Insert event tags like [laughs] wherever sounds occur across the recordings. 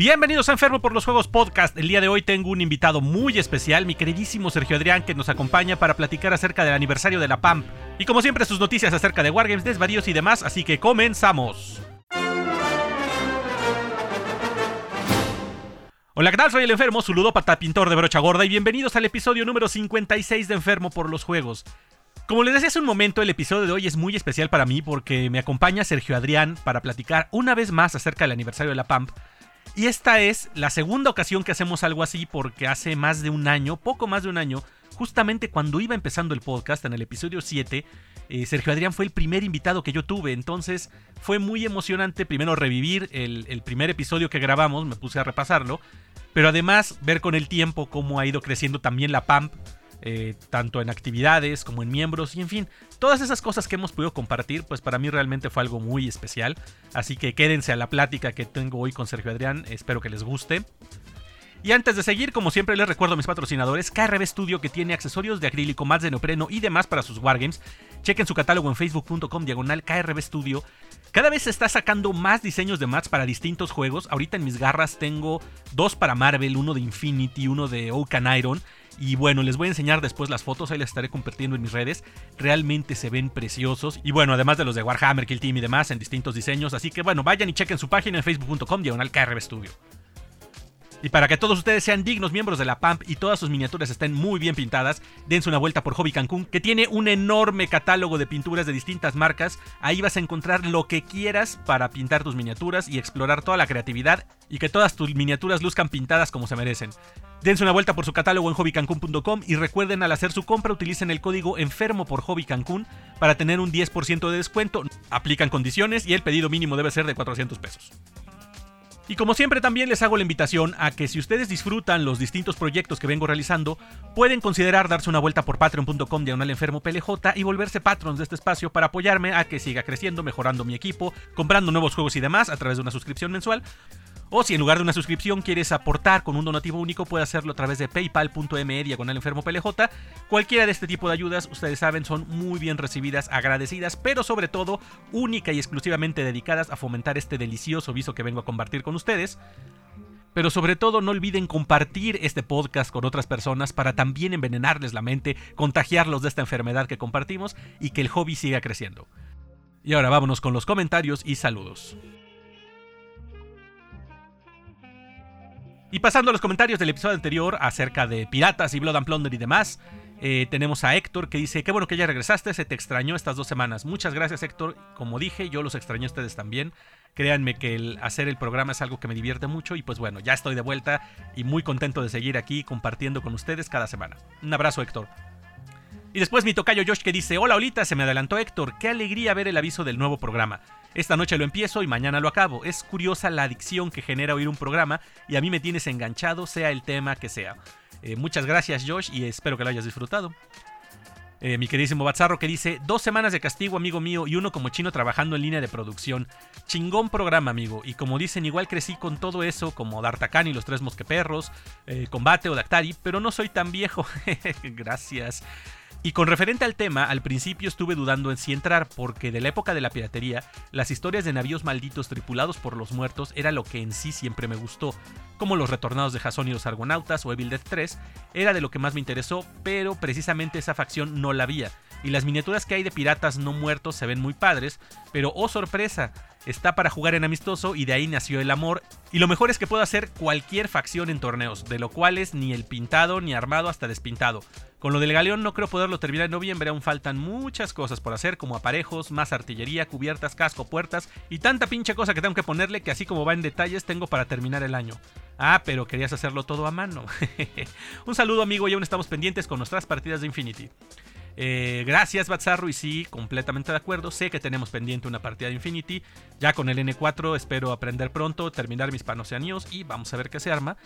Bienvenidos a Enfermo por los Juegos Podcast. El día de hoy tengo un invitado muy especial, mi queridísimo Sergio Adrián, que nos acompaña para platicar acerca del aniversario de la PAMP. Y como siempre, sus noticias acerca de Wargames, desvaríos y demás, así que comenzamos. Hola, ¿qué tal? Soy el enfermo, su ludópata pintor de brocha gorda, y bienvenidos al episodio número 56 de Enfermo por los Juegos. Como les decía hace un momento, el episodio de hoy es muy especial para mí porque me acompaña Sergio Adrián para platicar una vez más acerca del aniversario de la PAMP y esta es la segunda ocasión que hacemos algo así porque hace más de un año, poco más de un año, justamente cuando iba empezando el podcast, en el episodio 7, eh, Sergio Adrián fue el primer invitado que yo tuve. Entonces fue muy emocionante primero revivir el, primer episodio que grabamos, me puse a repasarlo, pero además ver con el tiempo cómo ha ido creciendo también la PAMP eh, tanto en actividades como en miembros y en fin, todas esas cosas que hemos podido compartir, pues para mí realmente fue algo muy especial. Así que quédense a la plática que tengo hoy con Sergio Adrián, espero que les guste. Y antes de seguir, como siempre les recuerdo a mis patrocinadores, KRB Studio que tiene accesorios de acrílico, más de neopreno y demás para sus wargames. Chequen su catálogo en facebook.com diagonal KRB Studio. Cada vez se está sacando más diseños de mats para distintos juegos. Ahorita en mis garras tengo dos para Marvel, uno de Infinity, uno de Oaken Iron. Y bueno, les voy a enseñar después las fotos, ahí las estaré compartiendo en mis redes. Realmente se ven preciosos. Y bueno, además de los de Warhammer, Kill Team y demás en distintos diseños. Así que bueno, vayan y chequen su página en facebook.com diagonal KRB Studio. Y para que todos ustedes sean dignos miembros de la PAMP y todas sus miniaturas estén muy bien pintadas, dense una vuelta por Hobby Cancún, que tiene un enorme catálogo de pinturas de distintas marcas. Ahí vas a encontrar lo que quieras para pintar tus miniaturas y explorar toda la creatividad y que todas tus miniaturas luzcan pintadas como se merecen. Dense una vuelta por su catálogo en hobbycancún.com y recuerden al hacer su compra utilicen el código enfermo por Hobby Cancún para tener un 10% de descuento. Aplican condiciones y el pedido mínimo debe ser de 400 pesos. Y como siempre también les hago la invitación a que si ustedes disfrutan los distintos proyectos que vengo realizando, pueden considerar darse una vuelta por patreon.com diagonal enfermo PLJ y volverse patrons de este espacio para apoyarme a que siga creciendo, mejorando mi equipo, comprando nuevos juegos y demás a través de una suscripción mensual o si en lugar de una suscripción quieres aportar con un donativo único, puedes hacerlo a través de paypal.me diagonal enfermo PLJ. Cualquiera de este tipo de ayudas, ustedes saben, son muy bien recibidas, agradecidas, pero sobre todo única y exclusivamente dedicadas a fomentar este delicioso viso que vengo a compartir con ustedes. Pero sobre todo no olviden compartir este podcast con otras personas para también envenenarles la mente, contagiarlos de esta enfermedad que compartimos y que el hobby siga creciendo. Y ahora vámonos con los comentarios y saludos. Y pasando a los comentarios del episodio anterior acerca de piratas y Blood and Plunder y demás, eh, tenemos a Héctor que dice, qué bueno que ya regresaste, se te extrañó estas dos semanas. Muchas gracias Héctor, como dije, yo los extrañé a ustedes también. Créanme que el hacer el programa es algo que me divierte mucho y pues bueno, ya estoy de vuelta y muy contento de seguir aquí compartiendo con ustedes cada semana. Un abrazo Héctor. Y después mi tocayo Josh que dice, hola Olita, se me adelantó Héctor, qué alegría ver el aviso del nuevo programa. Esta noche lo empiezo y mañana lo acabo. Es curiosa la adicción que genera oír un programa y a mí me tienes enganchado, sea el tema que sea. Eh, muchas gracias Josh y espero que lo hayas disfrutado. Eh, mi queridísimo Bazarro que dice, dos semanas de castigo amigo mío y uno como chino trabajando en línea de producción. Chingón programa amigo. Y como dicen, igual crecí con todo eso como D'Artacán y los tres mosqueperros, eh, Combate o Dactari, pero no soy tan viejo. [laughs] Gracias. Y con referente al tema, al principio estuve dudando en si entrar, porque de la época de la piratería, las historias de navíos malditos tripulados por los muertos era lo que en sí siempre me gustó, como los retornados de Jason y los Argonautas o Evil Dead 3, era de lo que más me interesó, pero precisamente esa facción no la había, y las miniaturas que hay de piratas no muertos se ven muy padres, pero oh sorpresa, está para jugar en amistoso y de ahí nació el amor. Y lo mejor es que puedo hacer cualquier facción en torneos, de lo cual es ni el pintado ni armado hasta despintado. Con lo del galeón no creo poderlo terminar en noviembre, aún faltan muchas cosas por hacer, como aparejos, más artillería, cubiertas, casco, puertas y tanta pinche cosa que tengo que ponerle que así como va en detalles tengo para terminar el año. Ah, pero querías hacerlo todo a mano. [laughs] Un saludo amigo y aún estamos pendientes con nuestras partidas de Infinity. Eh, gracias, Batzarro. Y sí, completamente de acuerdo. Sé que tenemos pendiente una partida de Infinity. Ya con el N4 espero aprender pronto, terminar mis panoceaníos y vamos a ver qué se arma.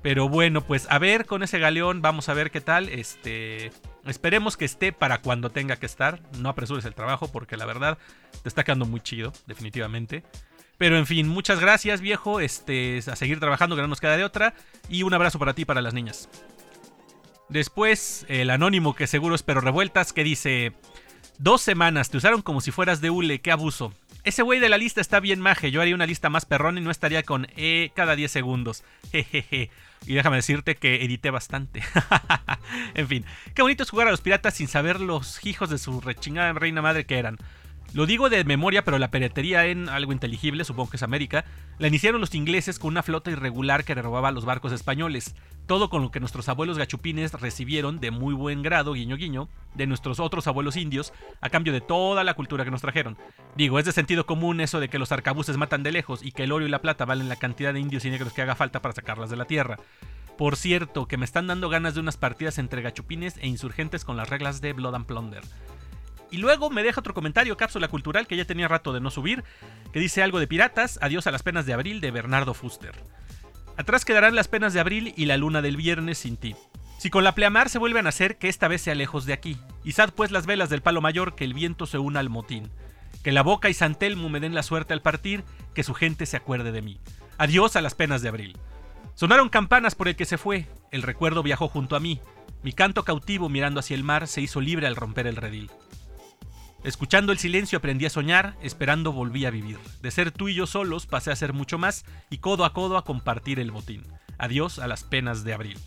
Pero bueno, pues a ver con ese galeón, vamos a ver qué tal. Este, esperemos que esté para cuando tenga que estar. No apresures el trabajo porque la verdad te está quedando muy chido, definitivamente. Pero en fin, muchas gracias, viejo. Este, a seguir trabajando, que no nos queda de otra. Y un abrazo para ti y para las niñas. Después, el anónimo que seguro espero revueltas, que dice: Dos semanas, te usaron como si fueras de hule, qué abuso. ese güey de la lista está bien maje. Yo haría una lista más perrón y no estaría con E cada 10 segundos. [laughs] Jejeje. Y déjame decirte que edité bastante. [laughs] en fin, qué bonito es jugar a los piratas sin saber los hijos de su rechingada reina madre que eran. Lo digo de memoria, pero la piratería en algo inteligible, supongo que es América, la iniciaron los ingleses con una flota irregular que robaba los barcos españoles. Todo con lo que nuestros abuelos gachupines recibieron de muy buen grado, guiño guiño, de nuestros otros abuelos indios, a cambio de toda la cultura que nos trajeron. Digo, es de sentido común eso de que los arcabuces matan de lejos y que el oro y la plata valen la cantidad de indios y negros que haga falta para sacarlas de la tierra. Por cierto, que me están dando ganas de unas partidas entre gachupines e insurgentes con las reglas de Blood and Plunder. Y luego me deja otro comentario, cápsula cultural, que ya tenía rato de no subir, que dice algo de piratas, adiós a las penas de abril de Bernardo Fuster. Atrás quedarán las penas de abril y la luna del viernes sin ti. Si con la pleamar se vuelven a hacer, que esta vez sea lejos de aquí. Izad pues las velas del palo mayor, que el viento se una al motín. Que la boca y Santelmo me den la suerte al partir, que su gente se acuerde de mí. Adiós a las penas de abril. Sonaron campanas por el que se fue, el recuerdo viajó junto a mí. Mi canto cautivo mirando hacia el mar se hizo libre al romper el redil. Escuchando el silencio aprendí a soñar, esperando volví a vivir. De ser tú y yo solos pasé a ser mucho más y codo a codo a compartir el botín. Adiós a las penas de abril.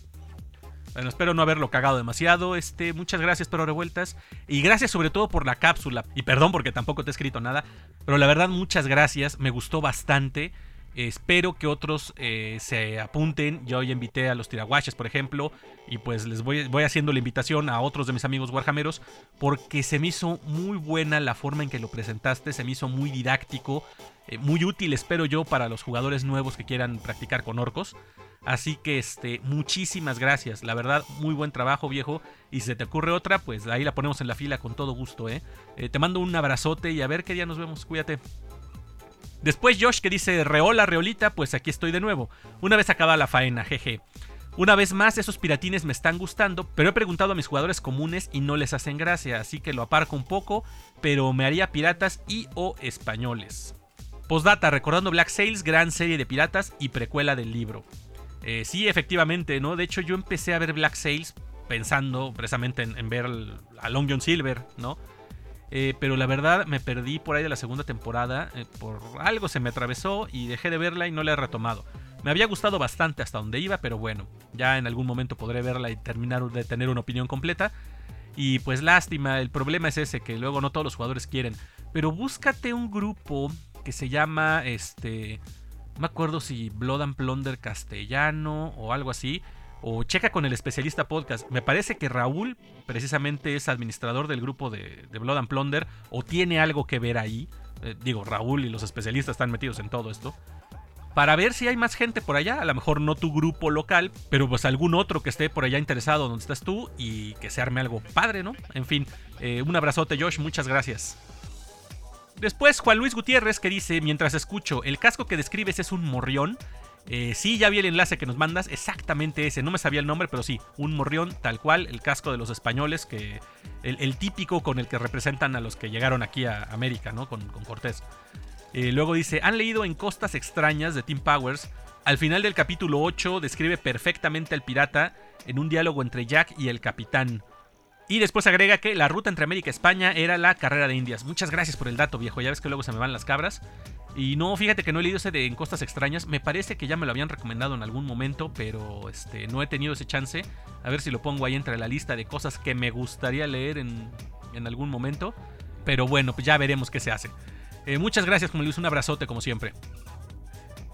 Bueno, espero no haberlo cagado demasiado. Este, muchas gracias por revueltas. Y gracias sobre todo por la cápsula. Y perdón porque tampoco te he escrito nada. Pero la verdad, muchas gracias. Me gustó bastante. Espero que otros eh, se apunten. Yo ya invité a los tiraguaches, por ejemplo. Y pues les voy, haciendo la invitación a otros de mis amigos warhammeros. Porque se me hizo muy buena la forma en que lo presentaste. Se me hizo muy didáctico. Eh, muy útil, espero yo, para los jugadores nuevos que quieran practicar con orcos. Así que este, muchísimas gracias. La verdad, muy buen trabajo, viejo. Y si se te ocurre otra, pues ahí la ponemos en la fila con todo gusto, ¿eh? eh te mando un abrazote y a ver qué día nos vemos. Cuídate. Después Josh que dice, reola, reolita, pues aquí estoy de nuevo. Una vez acabada la faena, jeje. Una vez más, esos piratines me están gustando, pero he preguntado a mis jugadores comunes y no les hacen gracia, así que lo aparco un poco, pero me haría piratas y o españoles. Postdata, recordando Black Sails, gran serie de piratas y precuela del libro. Eh, sí, efectivamente, ¿no? De hecho, yo empecé a ver Black Sails pensando precisamente en, ver a Long John Silver, ¿no? Eh, pero la verdad me perdí por ahí de la segunda temporada. Eh, por algo se me atravesó y dejé de verla y no la he retomado. Me había gustado bastante hasta donde iba, pero bueno, ya en algún momento podré verla y terminar de tener una opinión completa. Y pues lástima, el problema es ese, que luego no todos los jugadores quieren. Pero búscate un grupo que se llama, este, no me acuerdo si Blood and Plunder castellano o algo así o checa con el especialista podcast. Me parece que Raúl precisamente es administrador del grupo de, Blood and Plunder o tiene algo que ver ahí. Eh, digo, Raúl y los especialistas están metidos en todo esto. Para ver si hay más gente por allá, a lo mejor no tu grupo local, pero pues algún otro que esté por allá interesado donde estás tú y que se arme algo padre, ¿no? En fin, eh, un abrazote Josh, muchas gracias. Después Juan Luis Gutiérrez que dice, mientras escucho, el casco que describes es un morrión. Eh, sí, ya vi el enlace que nos mandas, exactamente ese, no me sabía el nombre, pero sí, un morrión tal cual, el casco de los españoles, que el, típico con el que representan a los que llegaron aquí a América, ¿no? Con, Cortés. Eh, luego dice, han leído en Costas Extrañas de Tim Powers, al final del capítulo 8 describe perfectamente al pirata en un diálogo entre Jack y el capitán. Y después agrega que la ruta entre América y España era la carrera de Indias. Muchas gracias por el dato, viejo. Ya ves que luego se me van las cabras. Y no, fíjate que no he leído ese de En Costas Extrañas. Me parece que ya me lo habían recomendado en algún momento, pero este, no he tenido ese chance. A ver si lo pongo ahí entre la lista de cosas que me gustaría leer en, algún momento. Pero bueno, pues ya veremos qué se hace. Eh, muchas gracias, como Luis. Un abrazote, como siempre.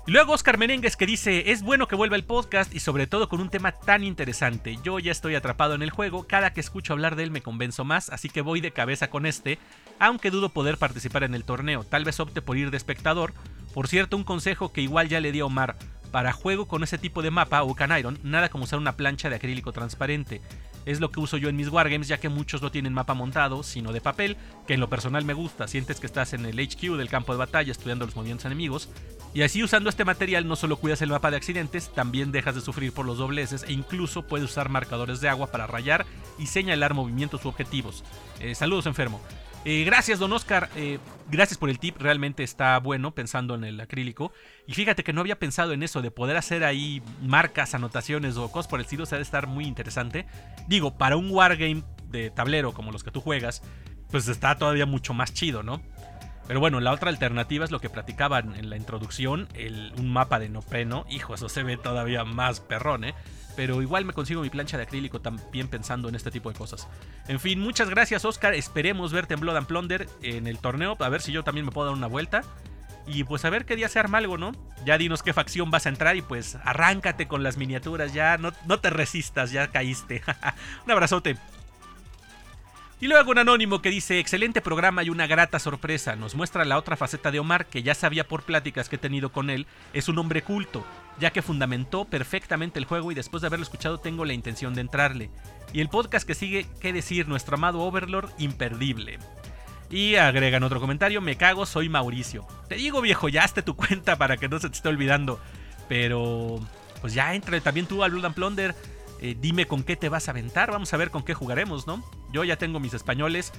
Y luego Oscar Menéndez que dice, es bueno que vuelva el podcast y sobre todo con un tema tan interesante. Yo ya estoy atrapado en el juego, cada que escucho hablar de él me convenzo más, así que voy de cabeza con este, aunque dudo poder participar en el torneo, tal vez opte por ir de espectador. Por cierto, un consejo que igual ya le di a Omar, para juego con ese tipo de mapa o Iron, nada como usar una plancha de acrílico transparente. Es lo que uso yo en mis wargames, ya que muchos no tienen mapa montado, sino de papel, que en lo personal me gusta. Sientes que estás en el HQ del campo de batalla estudiando los movimientos enemigos, y así usando este material no solo cuidas el mapa de accidentes, también dejas de sufrir por los dobleces e incluso puedes usar marcadores de agua para rayar y señalar movimientos u objetivos. Eh, saludos enfermo. Eh, gracias, don Oscar. Eh, gracias por el tip. Realmente está bueno pensando en el acrílico. Y fíjate que no había pensado en eso, de poder hacer ahí marcas, anotaciones o cosas por el estilo. O sea, de estar muy interesante. Digo, para un wargame de tablero como los que tú juegas, pues está todavía mucho más chido, ¿no? Pero bueno, la otra alternativa es lo que platicaban en la introducción, el, un mapa de nopreno. Hijo, eso se ve todavía más perrón, ¿eh? Pero igual me consigo mi plancha de acrílico también pensando en este tipo de cosas. En fin, muchas gracias Oscar. Esperemos verte en Blood and Plunder en el torneo. A ver si yo también me puedo dar una vuelta. Y pues a ver qué día se arma algo, ¿no? Ya dinos qué facción vas a entrar y pues arráncate con las miniaturas. Ya no, no te resistas, ya caíste. [laughs] un abrazote. Y luego un anónimo que dice, excelente programa y una grata sorpresa. Nos muestra la otra faceta de Omar, que ya sabía por pláticas que he tenido con él, es un hombre culto, ya que fundamentó perfectamente el juego y después de haberlo escuchado tengo la intención de entrarle. Y el podcast que sigue, qué decir, nuestro amado Overlord, imperdible. Y agregan otro comentario, me cago, soy Mauricio. Te digo viejo, ya hazte tu cuenta para que no se te esté olvidando. Pero, pues ya entra también tú al Blood and Plunder. Eh, dime con qué te vas a aventar, vamos a ver con qué jugaremos, ¿no? Yo ya tengo mis españoles,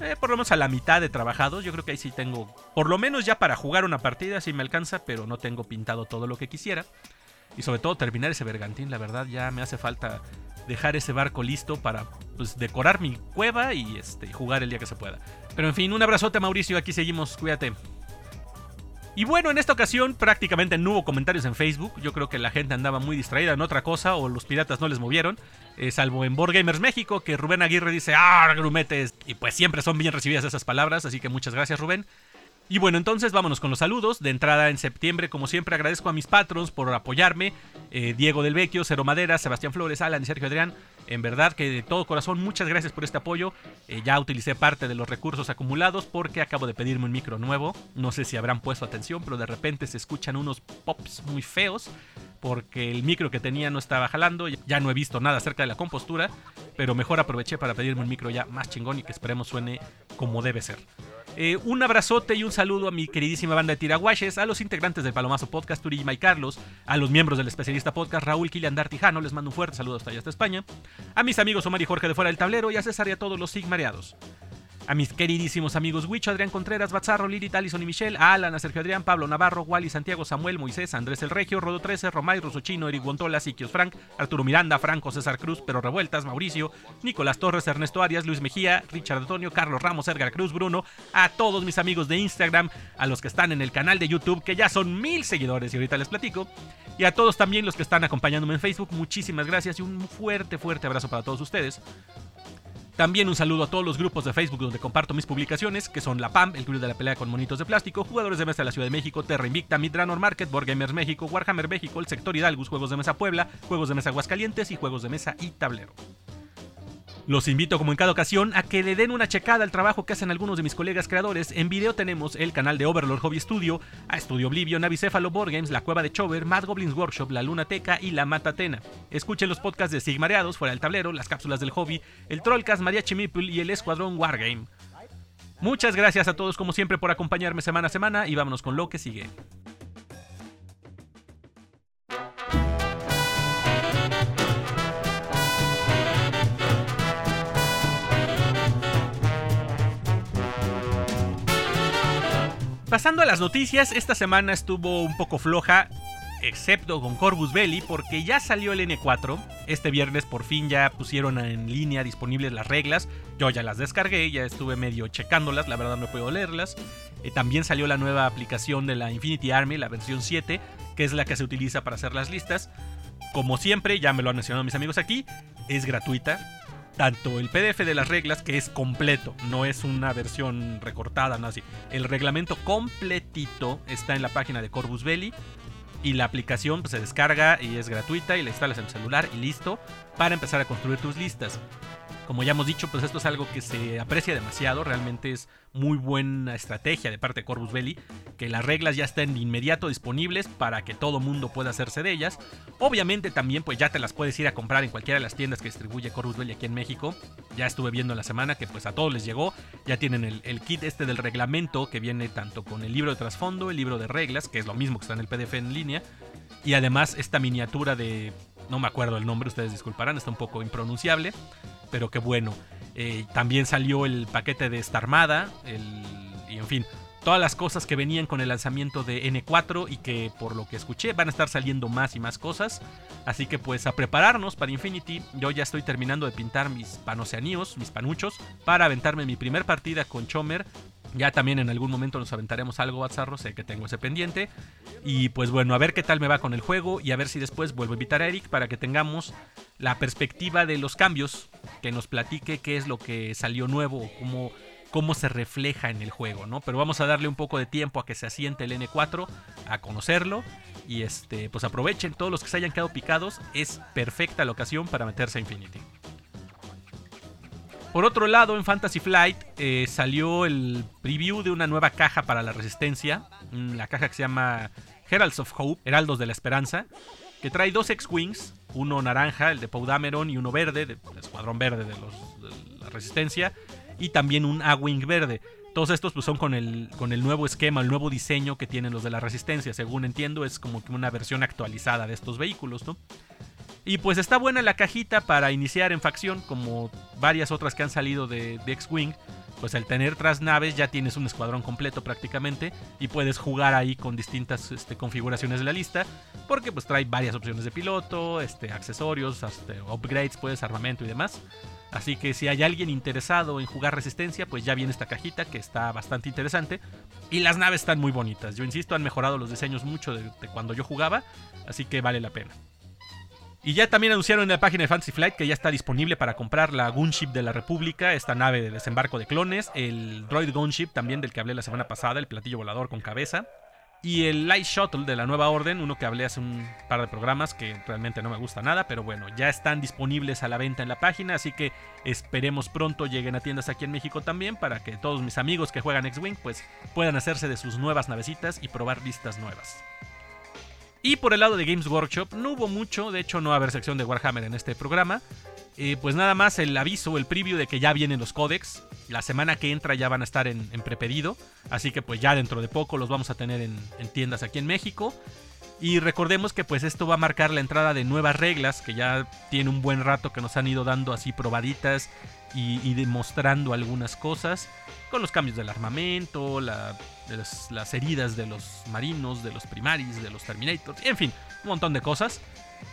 eh, por lo menos a la mitad de trabajados, yo creo que ahí sí tengo, por lo menos ya para jugar una partida, sí me alcanza, pero no tengo pintado todo lo que quisiera. Y sobre todo terminar ese bergantín, la verdad ya me hace falta dejar ese barco listo para pues, decorar mi cueva y este, jugar el día que se pueda. Pero en fin, un abrazote Mauricio, aquí seguimos, cuídate. Y bueno, en esta ocasión prácticamente no hubo comentarios en Facebook. Yo creo que la gente andaba muy distraída en otra cosa o los piratas no les movieron. Eh, salvo en Board Gamers México, que Rubén Aguirre dice ¡Ah, grumetes! Y pues siempre son bien recibidas esas palabras, así que muchas gracias Rubén. Y bueno, entonces vámonos con los saludos. De entrada en septiembre, como siempre, agradezco a mis patrons por apoyarme. Eh, Diego del Vecchio, Cero Madera, Sebastián Flores, Alan y Sergio Adrián. En verdad que de todo corazón, muchas gracias por este apoyo. Eh, ya utilicé parte de los recursos acumulados porque acabo de pedirme un micro nuevo. No sé si habrán puesto atención, pero de repente se escuchan unos pops muy feos porque el micro que tenía no estaba jalando. Ya no he visto nada acerca de la compostura, pero mejor aproveché para pedirme un micro ya más chingón y que esperemos suene como debe ser. Eh, un abrazote y un saludo a mi queridísima banda de tiraguaches, a los integrantes del Palomazo Podcast, Turima y Carlos, a los miembros del especialista podcast, Raúl Kilian Dartijano, les mando un fuerte saludo hasta allá hasta España, a mis amigos Omar y Jorge de Fuera del Tablero y a César y a todos los sigmareados. A mis queridísimos amigos Wicho, Adrián Contreras, Bazarro, Lili, Talison y Michelle, a Alan, a Sergio Adrián, Pablo Navarro, Wally, Santiago, Samuel, Moisés, Andrés El Regio, Rodo 13, Romay, Chino, Eric Guantola, Siquios Frank, Arturo Miranda, Franco, César Cruz, Pero Revueltas, Mauricio, Nicolás Torres, Ernesto Arias, Luis Mejía, Richard Antonio, Carlos Ramos, Edgar Cruz, Bruno, a todos mis amigos de Instagram, a los que están en el canal de YouTube, que ya son mil seguidores y ahorita les platico, y a todos también los que están acompañándome en Facebook, muchísimas gracias y un fuerte, fuerte abrazo para todos ustedes. También un saludo a todos los grupos de Facebook donde comparto mis publicaciones, que son La PAM, el Club de la Pelea con Monitos de Plástico, Jugadores de Mesa de la Ciudad de México, Terra Invicta, Midranor Market, Board Gamers México, Warhammer México, el Sector Hidalgus, Juegos de Mesa Puebla, Juegos de Mesa Aguascalientes y Juegos de Mesa y Tablero. Los invito como en cada ocasión a que le den una checada al trabajo que hacen algunos de mis colegas creadores. En video tenemos el canal de Overlord Hobby Studio, a Studio Oblivion, Navicéfalo Board Games, La Cueva de Chover, Mad Goblins Workshop, La Luna Teca y La Matatena. Escuchen los podcasts de Sigmareados, Fuera del Tablero, Las Cápsulas del Hobby, el Trollcast, Mariachi Meeple y el Escuadrón Wargame. Muchas gracias a todos como siempre por acompañarme semana a semana y vámonos con lo que sigue. Pasando a las noticias, esta semana estuvo un poco floja, excepto con Corvus Belli, porque ya salió el N4. Este viernes por fin ya pusieron en línea disponibles las reglas. Yo ya las descargué, ya estuve medio checándolas, la verdad no puedo leerlas. Eh, también salió la nueva aplicación de la Infinity Army, la versión 7, que es la que se utiliza para hacer las listas. Como siempre, ya me lo han mencionado mis amigos aquí, es gratuita tanto el PDF de las reglas, que es completo, no es una versión recortada, no así. El reglamento completito está en la página de Corvus Belli. Y la aplicación pues, se descarga y es gratuita y la instalas en el celular y listo para empezar a construir tus listas. Como ya hemos dicho, pues esto es algo que se aprecia demasiado, realmente es muy buena estrategia de parte de Corvus Belli, que las reglas ya estén de inmediato disponibles para que todo mundo pueda hacerse de ellas. Obviamente también pues ya te las puedes ir a comprar en cualquiera de las tiendas que distribuye Corvus Belli aquí en México. Ya estuve viendo en la semana que pues a todos les llegó, ya tienen el, el kit este del reglamento que viene tanto con el libro de trasfondo, el libro de reglas, que es lo mismo que está en el PDF en línea, y además esta miniatura de no me acuerdo el nombre, ustedes disculparán, está un poco impronunciable, pero qué bueno. Eh, también salió el paquete de esta armada, y en fin, todas las cosas que venían con el lanzamiento de N4 y que por lo que escuché van a estar saliendo más y más cosas. Así que pues a prepararnos para Infinity. Yo ya estoy terminando de pintar mis panoceaníos, mis panuchos, para aventarme mi primer partida con Chomer Ya también en algún momento nos aventaremos algo, Bazarro, sé que tengo ese pendiente. Y pues bueno, a ver qué tal me va con el juego y a ver si después vuelvo a invitar a Eric para que tengamos la perspectiva de los cambios, que nos platique qué es lo que salió nuevo, cómo, cómo se refleja en el juego, ¿no? Pero vamos a darle un poco de tiempo a que se asiente el N4, a conocerlo y este, pues aprovechen todos los que se hayan quedado picados, es perfecta la ocasión para meterse a Infinity. Por otro lado, en Fantasy Flight eh, salió el preview de una nueva caja para la resistencia. Mm, la caja que se llama Heralds of Hope, Heraldos de la Esperanza. Que trae dos X-Wings, uno naranja, el de Poudameron, y uno verde, del escuadrón verde de, la resistencia. Y también un A-Wing verde. Todos estos pues, son con el, con el nuevo esquema, el nuevo diseño que tienen los de la resistencia. Según entiendo, es como una versión actualizada de estos vehículos, ¿no? Y pues está buena la cajita para iniciar en facción, como varias otras que han salido de, X-Wing. Pues al tener tras naves ya tienes un escuadrón completo prácticamente y puedes jugar ahí con distintas este, configuraciones de la lista porque pues trae varias opciones de piloto, este, accesorios, upgrades, pues armamento y demás. Así que si hay alguien interesado en jugar resistencia, pues ya viene esta cajita que está bastante interesante. Y las naves están muy bonitas. Yo insisto, han mejorado los diseños mucho de cuando yo jugaba, así que vale la pena. Y ya también anunciaron en la página de Fantasy Flight que ya está disponible para comprar la Gunship de la República, esta nave de desembarco de clones, el Droid Gunship también del que hablé la semana pasada, el platillo volador con cabeza, y el Light Shuttle de la nueva orden, uno que hablé hace un par de programas que realmente no me gusta nada, pero bueno, ya están disponibles a la venta en la página, así que esperemos pronto lleguen a tiendas aquí en México también para que todos mis amigos que juegan X-Wing pues puedan hacerse de sus nuevas navecitas y probar listas nuevas. Y por el lado de Games Workshop no hubo mucho, de hecho no va a haber sección de Warhammer en este programa. Eh, pues nada más el aviso, el preview de que ya vienen los códex. La semana que entra ya van a estar en, prepedido. Así que pues ya dentro de poco los vamos a tener en, tiendas aquí en México. Y recordemos que pues esto va a marcar la entrada de nuevas reglas que ya tiene un buen rato que nos han ido dando así probaditas y, demostrando algunas cosas con los cambios del armamento, las, heridas de los marinos, de los primaris, de los terminators, en fin, un montón de cosas.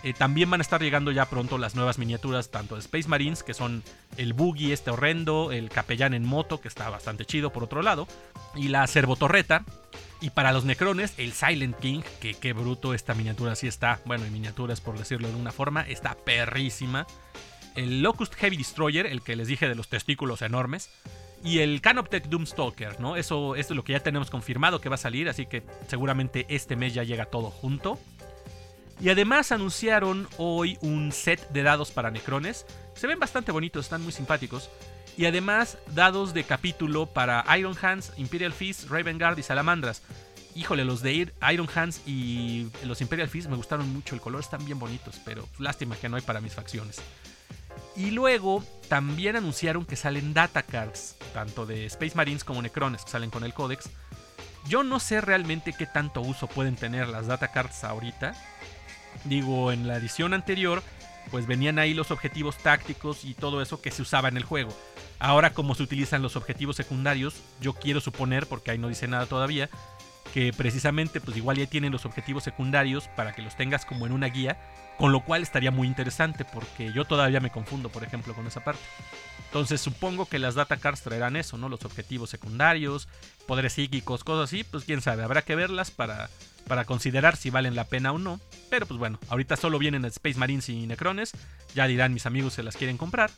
Eh, también van a estar llegando ya pronto las nuevas miniaturas, tanto de Space Marines, que son el Boogie este horrendo, el Capellán en moto, que está bastante chido por otro lado, y la Cervotorreta. Y para los Necrones, el Silent King, que qué bruto esta miniatura sí está, bueno, en miniaturas por decirlo de una forma, está perrísima el Locust Heavy Destroyer, el que les dije de los testículos enormes, y el Canoptech Doomstalker, ¿no? Eso, es lo que ya tenemos confirmado que va a salir, así que seguramente este mes ya llega todo junto. Y además anunciaron hoy un set de dados para Necrones. Se ven bastante bonitos, están muy simpáticos. Y además dados de capítulo para Iron Hands, Imperial Fist, Raven Guard y Salamandras. Híjole, los de Iron Hands y los Imperial Fist me gustaron mucho, el color están bien bonitos, pero lástima que no hay para mis facciones. Y luego también anunciaron que salen data cards, tanto de Space Marines como Necrones, que salen con el Codex. Yo no sé realmente qué tanto uso pueden tener las data cards ahorita. Digo, en la edición anterior, pues venían ahí los objetivos tácticos y todo eso que se usaba en el juego. Ahora, como se utilizan los objetivos secundarios, yo quiero suponer, porque ahí no dice nada todavía, que precisamente pues igual ya tienen los objetivos secundarios para que los tengas como en una guía, con lo cual estaría muy interesante porque yo todavía me confundo, por ejemplo, con esa parte. Entonces supongo que las data cards traerán eso, ¿no? Los objetivos secundarios, poderes psíquicos, cosas así, pues quién sabe, habrá que verlas para, para considerar si valen la pena o no. Pero pues bueno, ahorita solo vienen Space Marines y Necrones, ya dirán mis amigos si las quieren comprar.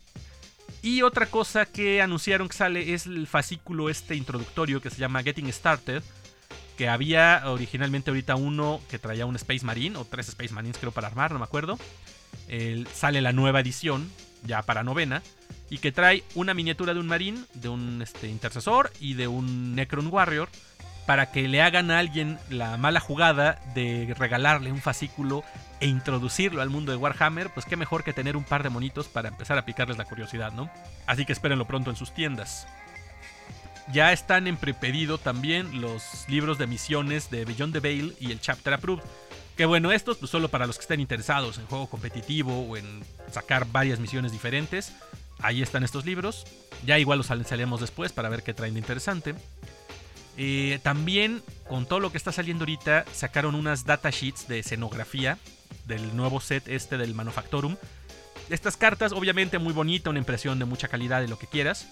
Y otra cosa que anunciaron que sale es el fascículo este introductorio que se llama Getting Started, que había originalmente ahorita uno que traía un Space Marine, o tres Space Marines creo para armar, no me acuerdo. sale la nueva edición, ya para novena, y que trae una miniatura de un Marine, de un este, intercesor y de un Necron Warrior, para que le hagan a alguien la mala jugada de regalarle un fascículo e introducirlo al mundo de Warhammer, pues qué mejor que tener un par de monitos para empezar a picarles la curiosidad, ¿no? Así que espérenlo pronto en sus tiendas. Ya están en prepedido también los libros de misiones de Beyond the Veil y el Chapter Approved. Que bueno, estos pues solo para los que estén interesados en juego competitivo o en sacar varias misiones diferentes. Ahí están estos libros. Ya igual los salemos después para ver qué traen de interesante. Eh, también, con todo lo que está saliendo ahorita, sacaron unas datasheets de escenografía del nuevo set este del Manufactorum. Estas cartas, obviamente muy bonita, una impresión de mucha calidad de lo que quieras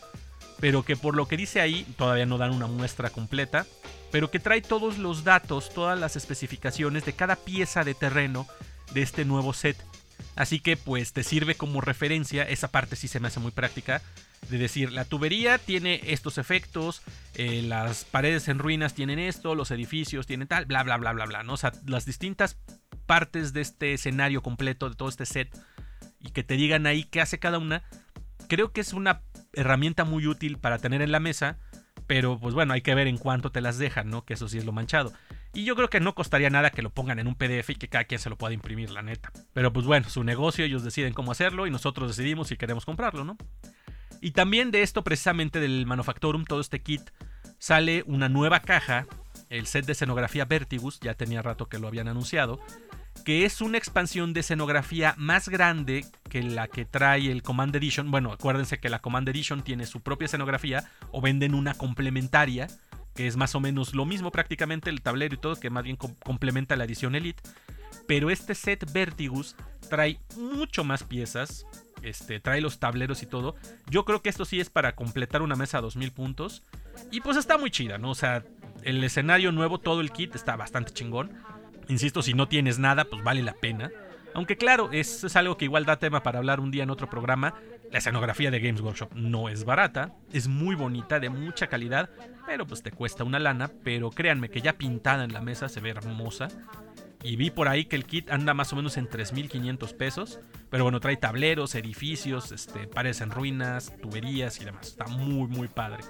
pero que por lo que dice ahí, todavía no dan una muestra completa, pero que trae todos los datos, todas las especificaciones de cada pieza de terreno de este nuevo set. Así que pues te sirve como referencia, esa parte sí se me hace muy práctica, de decir, la tubería tiene estos efectos, eh, las paredes en ruinas tienen esto, los edificios tienen tal, bla, bla, bla, bla, bla, ¿no? O sea, las distintas partes de este escenario completo, de todo este set, y que te digan ahí qué hace cada una, creo que es una herramienta muy útil para tener en la mesa, pero pues bueno, hay que ver en cuánto te las dejan, ¿no? Que eso sí es lo manchado. Y yo creo que no costaría nada que lo pongan en un PDF y que cada quien se lo pueda imprimir, la neta. Pero pues bueno, su negocio, ellos deciden cómo hacerlo y nosotros decidimos si queremos comprarlo, ¿no? Y también de esto, precisamente del Manufactorum, todo este kit, sale una nueva caja, el set de escenografía Vertigus, ya tenía rato que lo habían anunciado, que es una expansión de escenografía más grande que la que trae el Command Edition. Bueno, acuérdense que la Command Edition tiene su propia escenografía o venden una complementaria, que es más o menos lo mismo prácticamente el tablero y todo, que más bien complementa la edición Elite. Pero este set Vertigus trae mucho más piezas, este, trae los tableros y todo. Yo creo que esto sí es para completar una mesa a 2000 puntos. Y pues está muy chida, ¿no? O sea, el escenario nuevo, todo el kit está bastante chingón. Insisto, si no tienes nada, pues vale la pena. Aunque claro, es, algo que igual da tema para hablar un día en otro programa. La escenografía de Games Workshop no es barata, es muy bonita, de mucha calidad, pero pues te cuesta una lana. Pero créanme que ya pintada en la mesa se ve hermosa. Y vi por ahí que el kit anda más o menos en 3.500 pesos. Pero bueno, trae tableros, edificios, este, paredes en ruinas, tuberías y demás. Está muy, muy padre.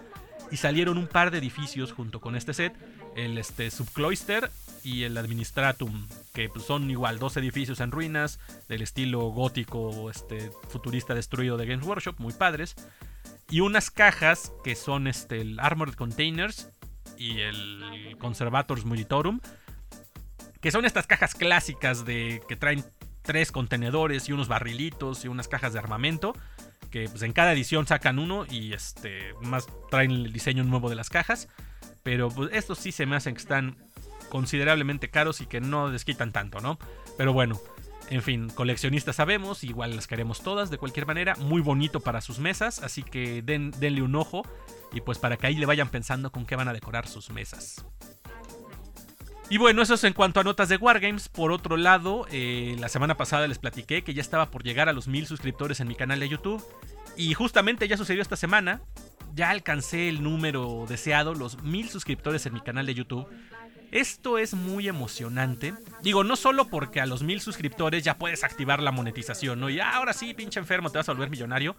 Y salieron un par de edificios junto con este set. El este, Subcloister y el Administratum. Que pues, son igual dos edificios en ruinas. Del estilo gótico, este, futurista destruido de Games Workshop. Muy padres. Y unas cajas que son este, el Armored Containers y el Conservators Militorum que son estas cajas clásicas de que traen tres contenedores y unos barrilitos y unas cajas de armamento. Que pues, en cada edición sacan uno y este más traen el diseño nuevo de las cajas. Pero pues, estos sí se me hacen que están considerablemente caros y que no desquitan tanto, ¿no? Pero bueno, en fin, coleccionistas sabemos, igual las queremos todas de cualquier manera. Muy bonito para sus mesas, así que den, denle un ojo y pues para que ahí le vayan pensando con qué van a decorar sus mesas. Y bueno, eso es en cuanto a notas de Wargames. Por otro lado, eh, la semana pasada les platiqué que ya estaba por llegar a los mil suscriptores en mi canal de YouTube. Y justamente ya sucedió esta semana. Ya alcancé el número deseado, los mil suscriptores en mi canal de YouTube. Esto es muy emocionante. Digo, no solo porque a los mil suscriptores ya puedes activar la monetización, ¿no? Y ahora sí, pinche enfermo, te vas a volver millonario.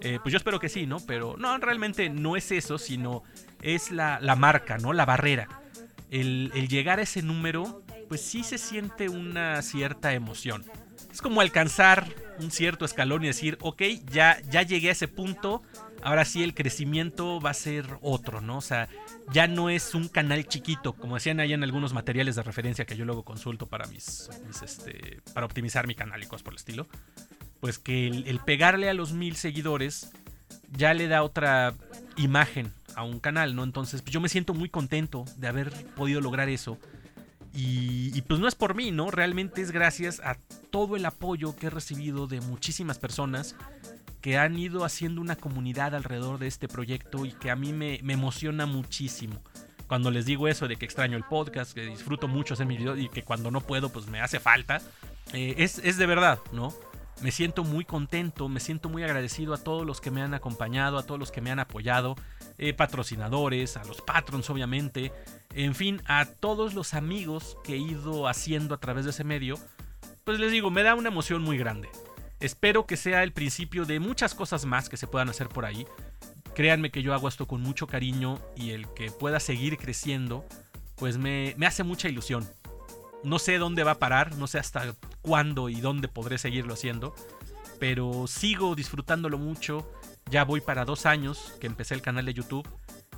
Eh, pues yo espero que sí, ¿no? Pero no, realmente no es eso, sino es la, la marca, ¿no? La barrera el, llegar a ese número, pues sí se siente una cierta emoción. Es como alcanzar un cierto escalón y decir, ok, ya, ya llegué a ese punto, ahora sí el crecimiento va a ser otro, ¿no? O sea, ya no es un canal chiquito, como decían ahí en algunos materiales de referencia que yo luego consulto para mis, este, para optimizar mi canal y cosas por el estilo. Pues que el pegarle a los mil seguidores ya le da otra imagen a un canal, ¿no? Entonces, pues yo me siento muy contento de haber podido lograr eso. Y, pues no es por mí, ¿no? Realmente es gracias a todo el apoyo que he recibido de muchísimas personas que han ido haciendo una comunidad alrededor de este proyecto y que a mí me, emociona muchísimo. Cuando les digo eso de que extraño el podcast, que disfruto mucho hacer mi video y que cuando no puedo pues me hace falta, eh, es, es de verdad, ¿no? Me siento muy contento, me siento muy agradecido a todos los que me han acompañado, a todos los que me han apoyado, eh, patrocinadores, a los patrons obviamente, en fin, a todos los amigos que he ido haciendo a través de ese medio, pues les digo, me da una emoción muy grande. Espero que sea el principio de muchas cosas más que se puedan hacer por ahí. Créanme que yo hago esto con mucho cariño y el que pueda seguir creciendo, pues me, me hace mucha ilusión. No sé dónde va a parar, no sé hasta cuándo y dónde podré seguirlo haciendo, pero sigo disfrutándolo mucho ya voy para dos años que empecé el canal de YouTube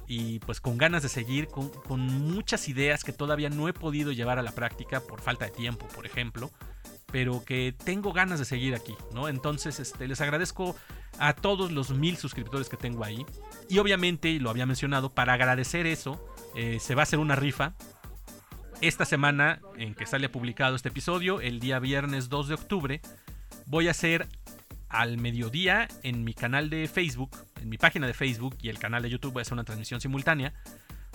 y pues con ganas de seguir, con, muchas ideas que todavía no he podido llevar a la práctica por falta de tiempo, por ejemplo, pero que tengo ganas de seguir aquí, ¿no? Entonces este, les agradezco a todos los mil suscriptores que tengo ahí y obviamente, lo había mencionado, para agradecer eso, eh, se va a hacer una rifa. Esta semana en que sale publicado este episodio, el día viernes 2 de octubre, voy a hacer al mediodía en mi canal de Facebook, en mi página de Facebook y el canal de YouTube voy a hacer una transmisión simultánea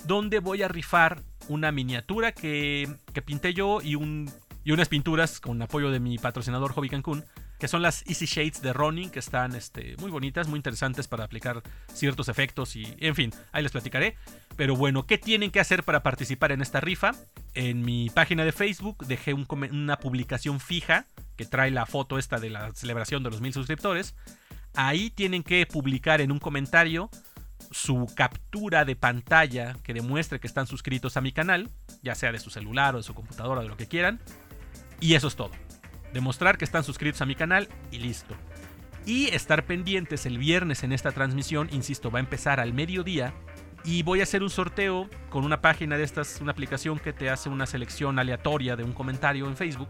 donde voy a rifar una miniatura que, que pinté yo y, un, y unas pinturas con apoyo de mi patrocinador Hobby Cancún que son las Easy Shades de Ronin, que están este, muy bonitas, muy interesantes para aplicar ciertos efectos y, en fin, ahí les platicaré. Pero bueno, ¿qué tienen que hacer para participar en esta rifa? En mi página de Facebook dejé una publicación fija que trae la foto esta de la celebración de los mil suscriptores. Ahí tienen que publicar en un comentario su captura de pantalla que demuestre que están suscritos a mi canal, ya sea de su celular o de su computadora, de lo que quieran. Y eso es todo demostrar que están suscritos a mi canal y listo. Y estar pendientes el viernes en esta transmisión, insisto, va a empezar al mediodía y voy a hacer un sorteo con una página de estas, una aplicación que te hace una selección aleatoria de un comentario en Facebook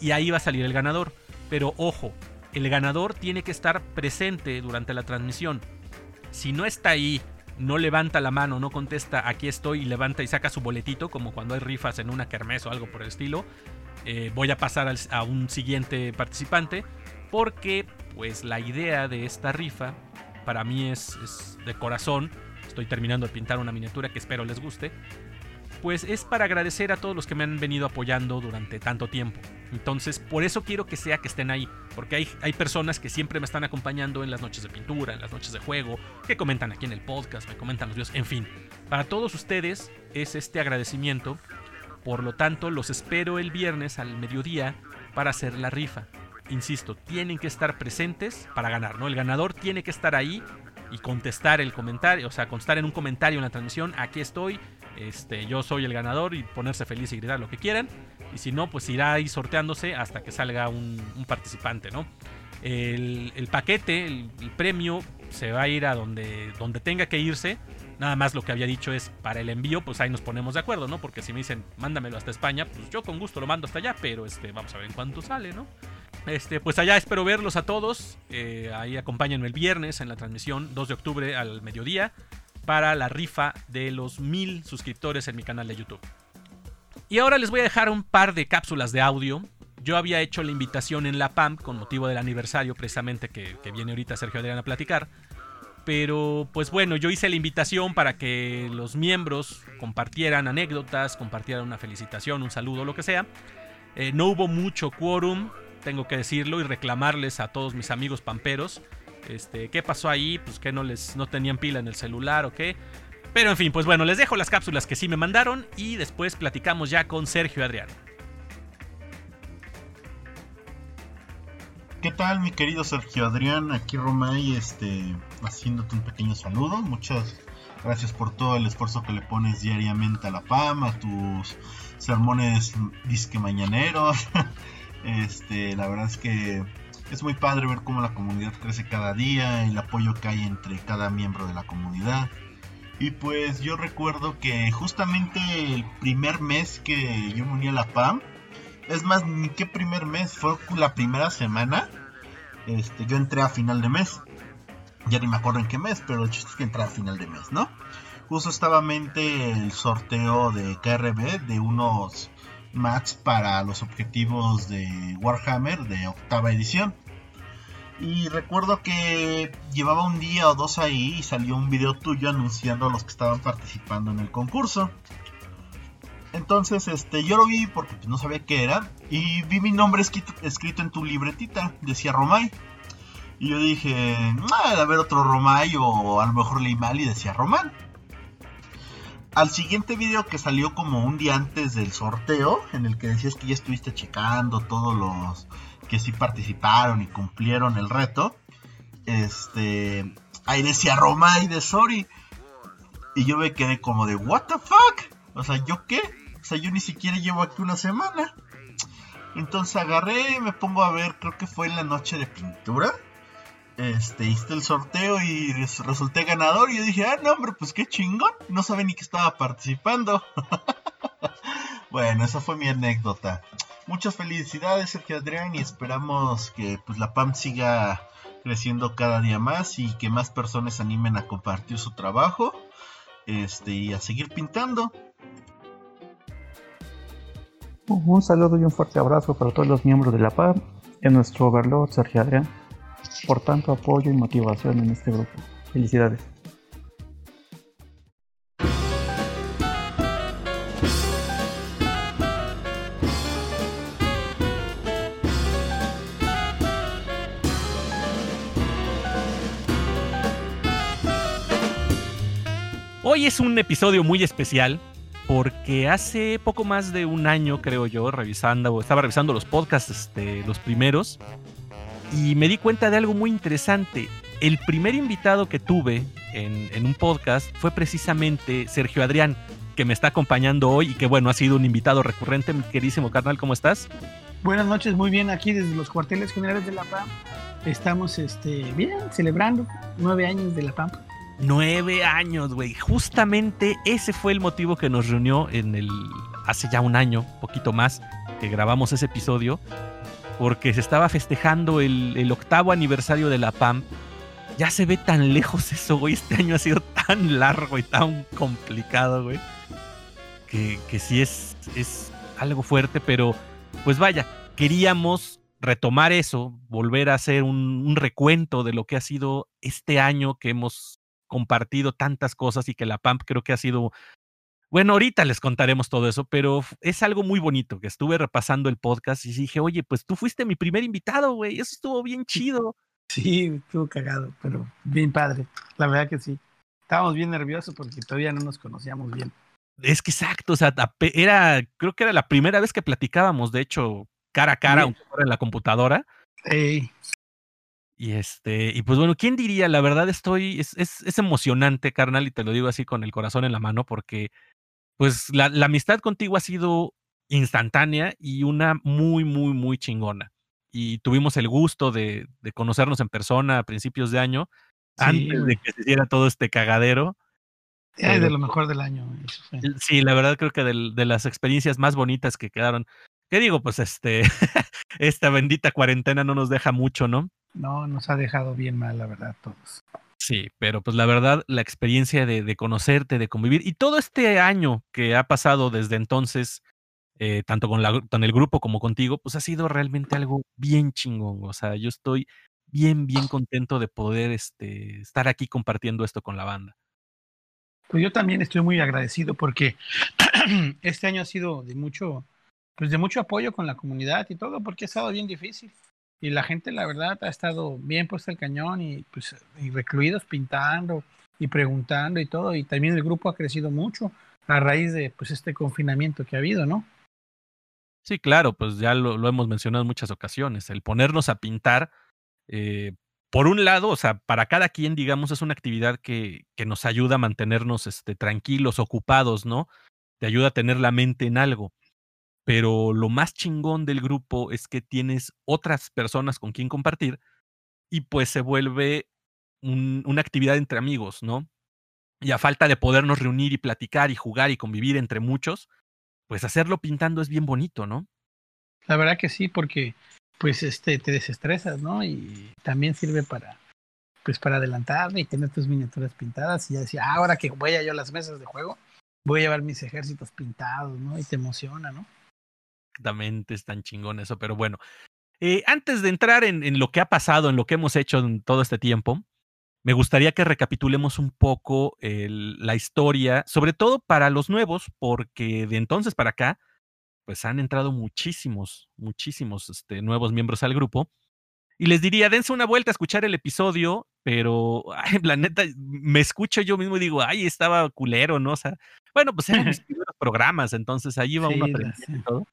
y ahí va a salir el ganador. Pero ojo, el ganador tiene que estar presente durante la transmisión. Si no está ahí, no levanta la mano, no contesta aquí estoy y levanta y saca su boletito, como cuando hay rifas en una kermés o algo por el estilo, eh, voy a pasar a un siguiente participante porque pues la idea de esta rifa para mí es, de corazón. Estoy terminando de pintar una miniatura que espero les guste. Pues es para agradecer a todos los que me han venido apoyando durante tanto tiempo. Entonces, por eso quiero que sea que estén ahí. Porque hay, hay personas que siempre me están acompañando en las noches de pintura, en las noches de juego, que comentan aquí en el podcast, me comentan los videos, en fin. Para todos ustedes es este agradecimiento por lo tanto, los espero el viernes al mediodía para hacer la rifa. Insisto, tienen que estar presentes para ganar, ¿no? El ganador tiene que estar ahí y contestar el comentario, o sea, contestar en un comentario en la transmisión, aquí estoy, este, yo soy el ganador y ponerse feliz y gritar lo que quieran. Y si no, pues irá ahí sorteándose hasta que salga un, participante, ¿no? El, paquete, el, el, premio, se va a ir a donde, donde tenga que irse. Nada más lo que había dicho es para el envío, pues ahí nos ponemos de acuerdo, ¿no? Porque si me dicen, mándamelo hasta España, pues yo con gusto lo mando hasta allá, pero este, vamos a ver en cuánto sale, ¿no? Este, pues allá espero verlos a todos. Eh, ahí acompáñenme el viernes en la transmisión, 2 de octubre al mediodía, para la rifa de los mil suscriptores en mi canal de YouTube. Y ahora les voy a dejar un par de cápsulas de audio. Yo había hecho la invitación en la PAM con motivo del aniversario precisamente que, que viene ahorita Sergio Adrián a platicar pero pues bueno, yo hice la invitación para que los miembros compartieran anécdotas, compartieran una felicitación, un saludo, lo que sea. Eh, no hubo mucho quórum, tengo que decirlo, y reclamarles a todos mis amigos pamperos. Este, ¿Qué pasó ahí? Pues que no les no tenían pila en el celular o qué. Pero en fin, pues bueno, les dejo las cápsulas que sí me mandaron y después platicamos ya con Sergio Adrián. ¿Qué tal, mi querido Sergio Adrián? Aquí Romay, este, haciéndote un pequeño saludo. Muchas gracias por todo el esfuerzo que le pones diariamente a la PAM, a tus sermones disque mañaneros. [laughs] Este, la verdad es que es muy padre ver cómo la comunidad crece cada día, el apoyo que hay entre cada miembro de la comunidad. Y pues yo recuerdo que justamente el primer mes que yo me uní a la PAM, es más, ni qué primer mes, fue la primera semana. Este, yo entré a final de mes. Ya ni me acuerdo en qué mes, pero el chiste es que entré a final de mes, ¿no? Justo estaba mente el sorteo de KRB de unos mats para los objetivos de Warhammer de octava edición. Y recuerdo que llevaba un día o dos ahí y salió un video tuyo anunciando a los que estaban participando en el concurso. Entonces, este, yo lo vi porque pues, no sabía qué era. Y vi mi nombre escrito, en tu libretita. Decía Romay. Y yo dije, ah, a ver otro Romay. O a lo mejor leí mal y decía Román. Al siguiente video que salió como un día antes del sorteo. En el que decías que ya estuviste checando todos los que sí participaron y cumplieron el reto. Este. Ahí decía Romay de Sorry. Y yo me quedé como de, ¿What the fuck? O sea, ¿yo qué? Yo ni siquiera llevo aquí una semana. Entonces agarré, me pongo a ver, creo que fue en la noche de pintura. Este, hice el sorteo y resulté ganador. Y yo dije, ah, no, hombre, pues qué chingón. No sabía ni que estaba participando. [laughs] bueno, esa fue mi anécdota. Muchas felicidades, Sergio Adrián, y esperamos que pues, la PAM siga creciendo cada día más y que más personas se animen a compartir su trabajo este, y a seguir pintando. Un saludo y un fuerte abrazo para todos los miembros de la PAM y nuestro overlord Sergio Adrián. por tanto apoyo y motivación en este grupo. Felicidades. Hoy es un episodio muy especial porque hace poco más de un año, creo yo, revisando, estaba revisando los podcasts, los primeros, y me di cuenta de algo muy interesante. El primer invitado que tuve en, un podcast fue precisamente Sergio Adrián, que me está acompañando hoy y que bueno, ha sido un invitado recurrente. Mi queridísimo carnal, ¿cómo estás? Buenas noches, muy bien, aquí desde los cuarteles generales de La PAM. Estamos este, bien, celebrando nueve años de La PAM. Nueve años, güey. Justamente ese fue el motivo que nos reunió en el. hace ya un año, poquito más, que grabamos ese episodio. Porque se estaba festejando el, octavo aniversario de la PAM. Ya se ve tan lejos eso, güey. Este año ha sido tan largo y tan complicado, güey. Que, sí es, algo fuerte, pero pues vaya, queríamos retomar eso, volver a hacer un recuento de lo que ha sido este año que hemos compartido tantas cosas y que la PAMP creo que ha sido... Bueno, ahorita les contaremos todo eso, pero es algo muy bonito que estuve repasando el podcast y dije, oye, pues tú fuiste mi primer invitado, güey, eso estuvo bien [laughs] chido. Sí, estuvo cagado, pero bien padre, la verdad que sí. Estábamos bien nerviosos porque todavía no nos conocíamos bien. Es que exacto, o sea, era, creo que era la primera vez que platicábamos, de hecho, cara a cara, aunque fuera en la computadora. Hey. Y este, y pues bueno, ¿quién diría? La verdad estoy, es, es, es, emocionante, carnal, y te lo digo así con el corazón en la mano, porque pues la, la, amistad contigo ha sido instantánea y una muy, muy, muy chingona. Y tuvimos el gusto de, de conocernos en persona a principios de año, sí, antes de que se hiciera todo este cagadero. De lo mejor del año. Eso fue. Sí, la verdad creo que de, de las experiencias más bonitas que quedaron. ¿Qué digo? Pues este, [laughs] esta bendita cuarentena no nos deja mucho, ¿no? No, nos ha dejado bien mal, la verdad, todos. Sí, pero pues la verdad, la experiencia de, de conocerte, de convivir, y todo este año que ha pasado desde entonces, eh, tanto con, la, con el grupo como contigo, pues ha sido realmente algo bien chingón. O sea, yo estoy bien, bien contento de poder este, estar aquí compartiendo esto con la banda. Pues yo también estoy muy agradecido porque [clears throat] este año ha sido de mucho, pues de mucho apoyo con la comunidad y todo, porque ha estado bien difícil y la gente la verdad ha estado bien puesta el cañón y pues y recluidos pintando y preguntando y todo y también el grupo ha crecido mucho a raíz de pues este confinamiento que ha habido, ¿no? Sí, claro, pues ya lo, lo hemos mencionado en muchas ocasiones, el ponernos a pintar, eh, por un lado, o sea, para cada quien, digamos, es una actividad que, que nos ayuda a mantenernos este, tranquilos, ocupados, ¿no? Te ayuda a tener la mente en algo pero lo más chingón del grupo es que tienes otras personas con quien compartir y pues se vuelve un, una actividad entre amigos, ¿no? Y a falta de podernos reunir y platicar y jugar y convivir entre muchos, pues hacerlo pintando es bien bonito, ¿no? La verdad que sí, porque pues este te desestresas, ¿no? Y también sirve para pues para adelantarle y tener tus miniaturas pintadas y ya decía, ah, ahora que voy a yo a las mesas de juego, voy a llevar mis ejércitos pintados, ¿no? Y te emociona, ¿no? Exactamente es tan chingón eso, pero bueno. Eh, antes de entrar en, en, lo que ha pasado, en lo que hemos hecho en todo este tiempo, me gustaría que recapitulemos un poco el, la historia, sobre todo para los nuevos, porque de entonces para acá, pues han entrado muchísimos, muchísimos este, nuevos miembros al grupo. Y les diría, dense una vuelta a escuchar el episodio, pero [laughs] ay, la neta, me escucho yo mismo y digo, ay, estaba culero, ¿no? O sea, bueno, pues eran [laughs] mis primeros programas, entonces ahí iba sí, uno aprendiendo y todo.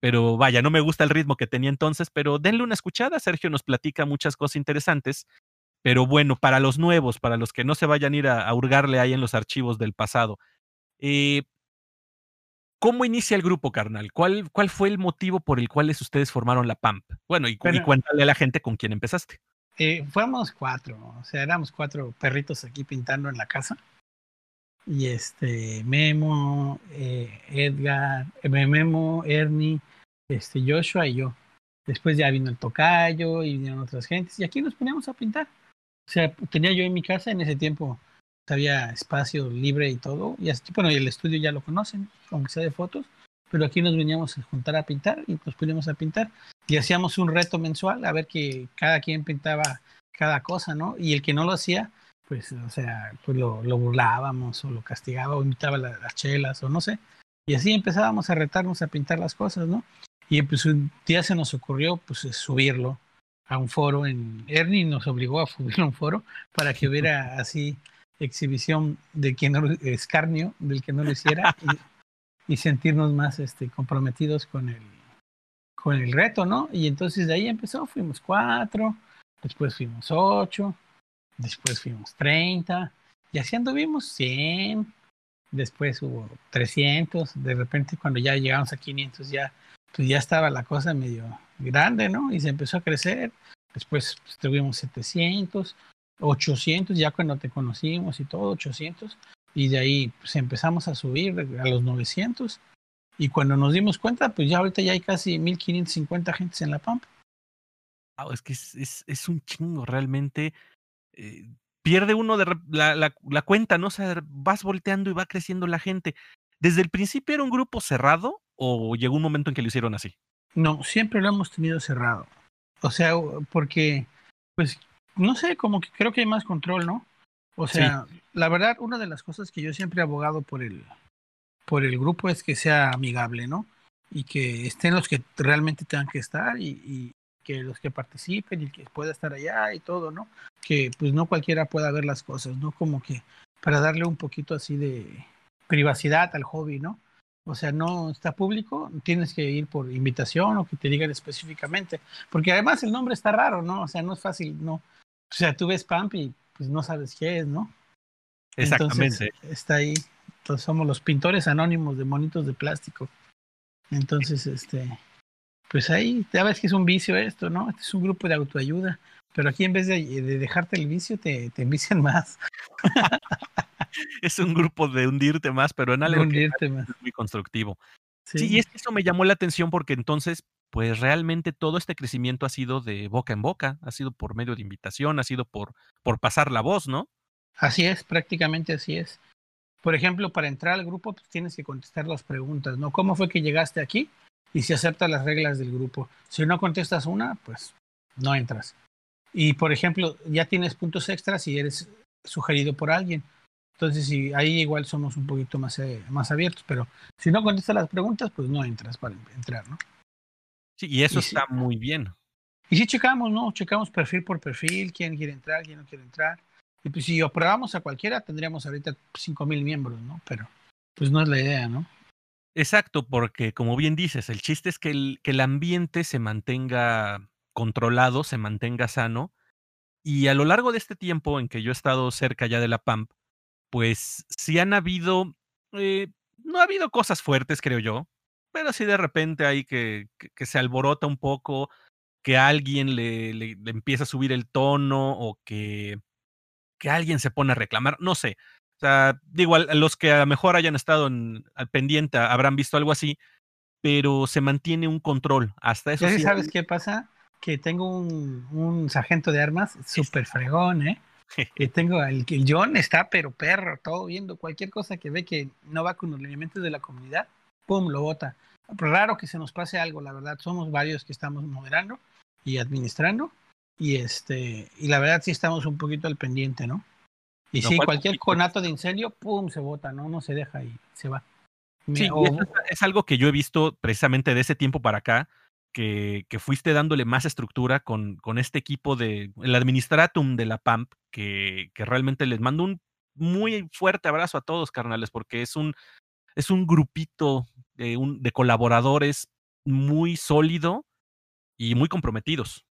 Pero vaya, no me gusta el ritmo que tenía entonces, pero denle una escuchada. Sergio nos platica muchas cosas interesantes. Pero bueno, para los nuevos, para los que no se vayan a ir a, a hurgarle ahí en los archivos del pasado. Eh, ¿Cómo inicia el grupo, carnal? ¿Cuál, ¿Cuál fue el motivo por el cual ustedes formaron la PAMP? Bueno, y, Pero, y cuéntale a la gente con quién empezaste. Eh, fuimos cuatro, o sea, éramos cuatro perritos aquí pintando en la casa y este Memo, eh, Edgar, eh, Memo, Ernie, este Joshua y yo. Después ya vino el tocayo y vinieron otras gentes y aquí nos poníamos a pintar. O sea, tenía yo en mi casa en ese tiempo había espacio libre y todo. Y así, bueno, y el estudio ya lo conocen, aunque sea de fotos, pero aquí nos veníamos a juntar a pintar y nos poníamos a pintar. Y hacíamos un reto mensual a ver que cada quien pintaba cada cosa, ¿no? Y el que no lo hacía, pues, o sea, pues lo, lo burlábamos o lo castigaba o invitaba las chelas o no sé. Y así empezábamos a retarnos a pintar las cosas, ¿no? Y pues un día se nos ocurrió pues subirlo a un foro en Ernie nos obligó a subirlo a un foro para que hubiera [laughs] así exhibición de quien no escarnio del que no lo hiciera [laughs] y, y, sentirnos más este comprometidos con el con el reto, ¿no? Y entonces de ahí empezó, fuimos cuatro, después fuimos ocho, después fuimos treinta, y así anduvimos cien, después hubo trescientos, de repente cuando ya llegamos a quinientos ya pues ya estaba la cosa medio grande, ¿no? Y se empezó a crecer. Después pues, tuvimos 700, 800, ya cuando te conocimos y todo, 800. Y de ahí pues empezamos a subir a los 900. Y cuando nos dimos cuenta, pues ya ahorita ya hay casi 1550 gentes en La Pampa. es que es, es, es, un chingo, realmente. Eh, pierde uno de la, la, la, cuenta, ¿no? O sea, vas volteando y va creciendo la gente. ¿Desde el principio era un grupo cerrado o llegó un momento en que lo hicieron así? No, siempre lo hemos tenido cerrado. O sea, porque, pues, no sé, como que creo que hay más control, ¿no? O sea, sí. la verdad, una de las cosas que yo siempre he abogado por el, por el grupo es que sea amigable, ¿no? Y que estén los que realmente tengan que estar y, y que los que participen y que pueda estar allá y todo, ¿no? Que pues no cualquiera pueda ver las cosas, ¿no? Como que para darle un poquito así de privacidad al hobby, ¿no? O sea, no está público, tienes que ir por invitación o que te digan específicamente. Porque además el nombre está raro, ¿no? O sea, no es fácil, ¿no? O sea, tú ves Pamp y pues no sabes qué es, ¿no? Exactamente. Entonces, está ahí. Entonces somos los pintores anónimos de monitos de plástico. Entonces, este, pues ahí, ya ves que es un vicio esto, ¿no? Este es un grupo de autoayuda. Pero aquí en vez de, de dejarte el vicio, te, te envician más. [laughs] es un grupo de hundirte más, pero en algo hundirte más. muy constructivo. Sí. sí, y es que eso me llamó la atención porque entonces, pues realmente todo este crecimiento ha sido de boca en boca, ha sido por medio de invitación, ha sido por, por pasar la voz, ¿no? Así es, prácticamente así es. Por ejemplo, para entrar al grupo pues, tienes que contestar las preguntas, ¿no? ¿Cómo fue que llegaste aquí? Y si aceptas las reglas del grupo. Si no contestas una, pues no entras. Y por ejemplo, ya tienes puntos extras y eres sugerido por alguien. Entonces, sí, ahí igual somos un poquito más, eh, más abiertos, pero si no contestas las preguntas, pues no entras para entrar, ¿no? Sí, y eso y está sí, muy bien. Y sí checamos, ¿no? Checamos perfil por perfil, quién quiere entrar, quién no quiere entrar. Y pues si aprobamos a cualquiera, tendríamos ahorita cinco mil miembros, ¿no? Pero pues no es la idea, ¿no? Exacto, porque como bien dices, el chiste es que el, que el ambiente se mantenga controlado, se mantenga sano. Y a lo largo de este tiempo en que yo he estado cerca ya de la PAMP, pues sí han habido, eh, no ha habido cosas fuertes, creo yo, pero sí de repente hay que, que, se alborota un poco, que alguien le, le, le, empieza a subir el tono o que, que alguien se pone a reclamar, no sé. O sea, digo, los que a lo mejor hayan estado en, al pendiente habrán visto algo así, pero se mantiene un control. Hasta eso. Sí, ¿Sabes qué pasa? Que tengo un, un sargento de armas súper fregón, ¿eh? que [laughs] tengo el, el John está pero perro, todo viendo cualquier cosa que ve que no va con los lineamientos de la comunidad, pum, lo bota. Raro que se nos pase algo, la verdad, somos varios que estamos moderando y administrando y este y la verdad sí estamos un poquito al pendiente, ¿no? Y sí, cualquier conato de incendio, pum, se bota, ¿no? No se deja y se va. Sí, o... es, es algo que yo he visto precisamente de ese tiempo para acá, que, que, fuiste dándole más estructura con, con, este equipo de el administratum de la PAMP, que, que, realmente les mando un muy fuerte abrazo a todos, carnales, porque es un, es un grupito de, un, de colaboradores muy sólido y muy comprometidos.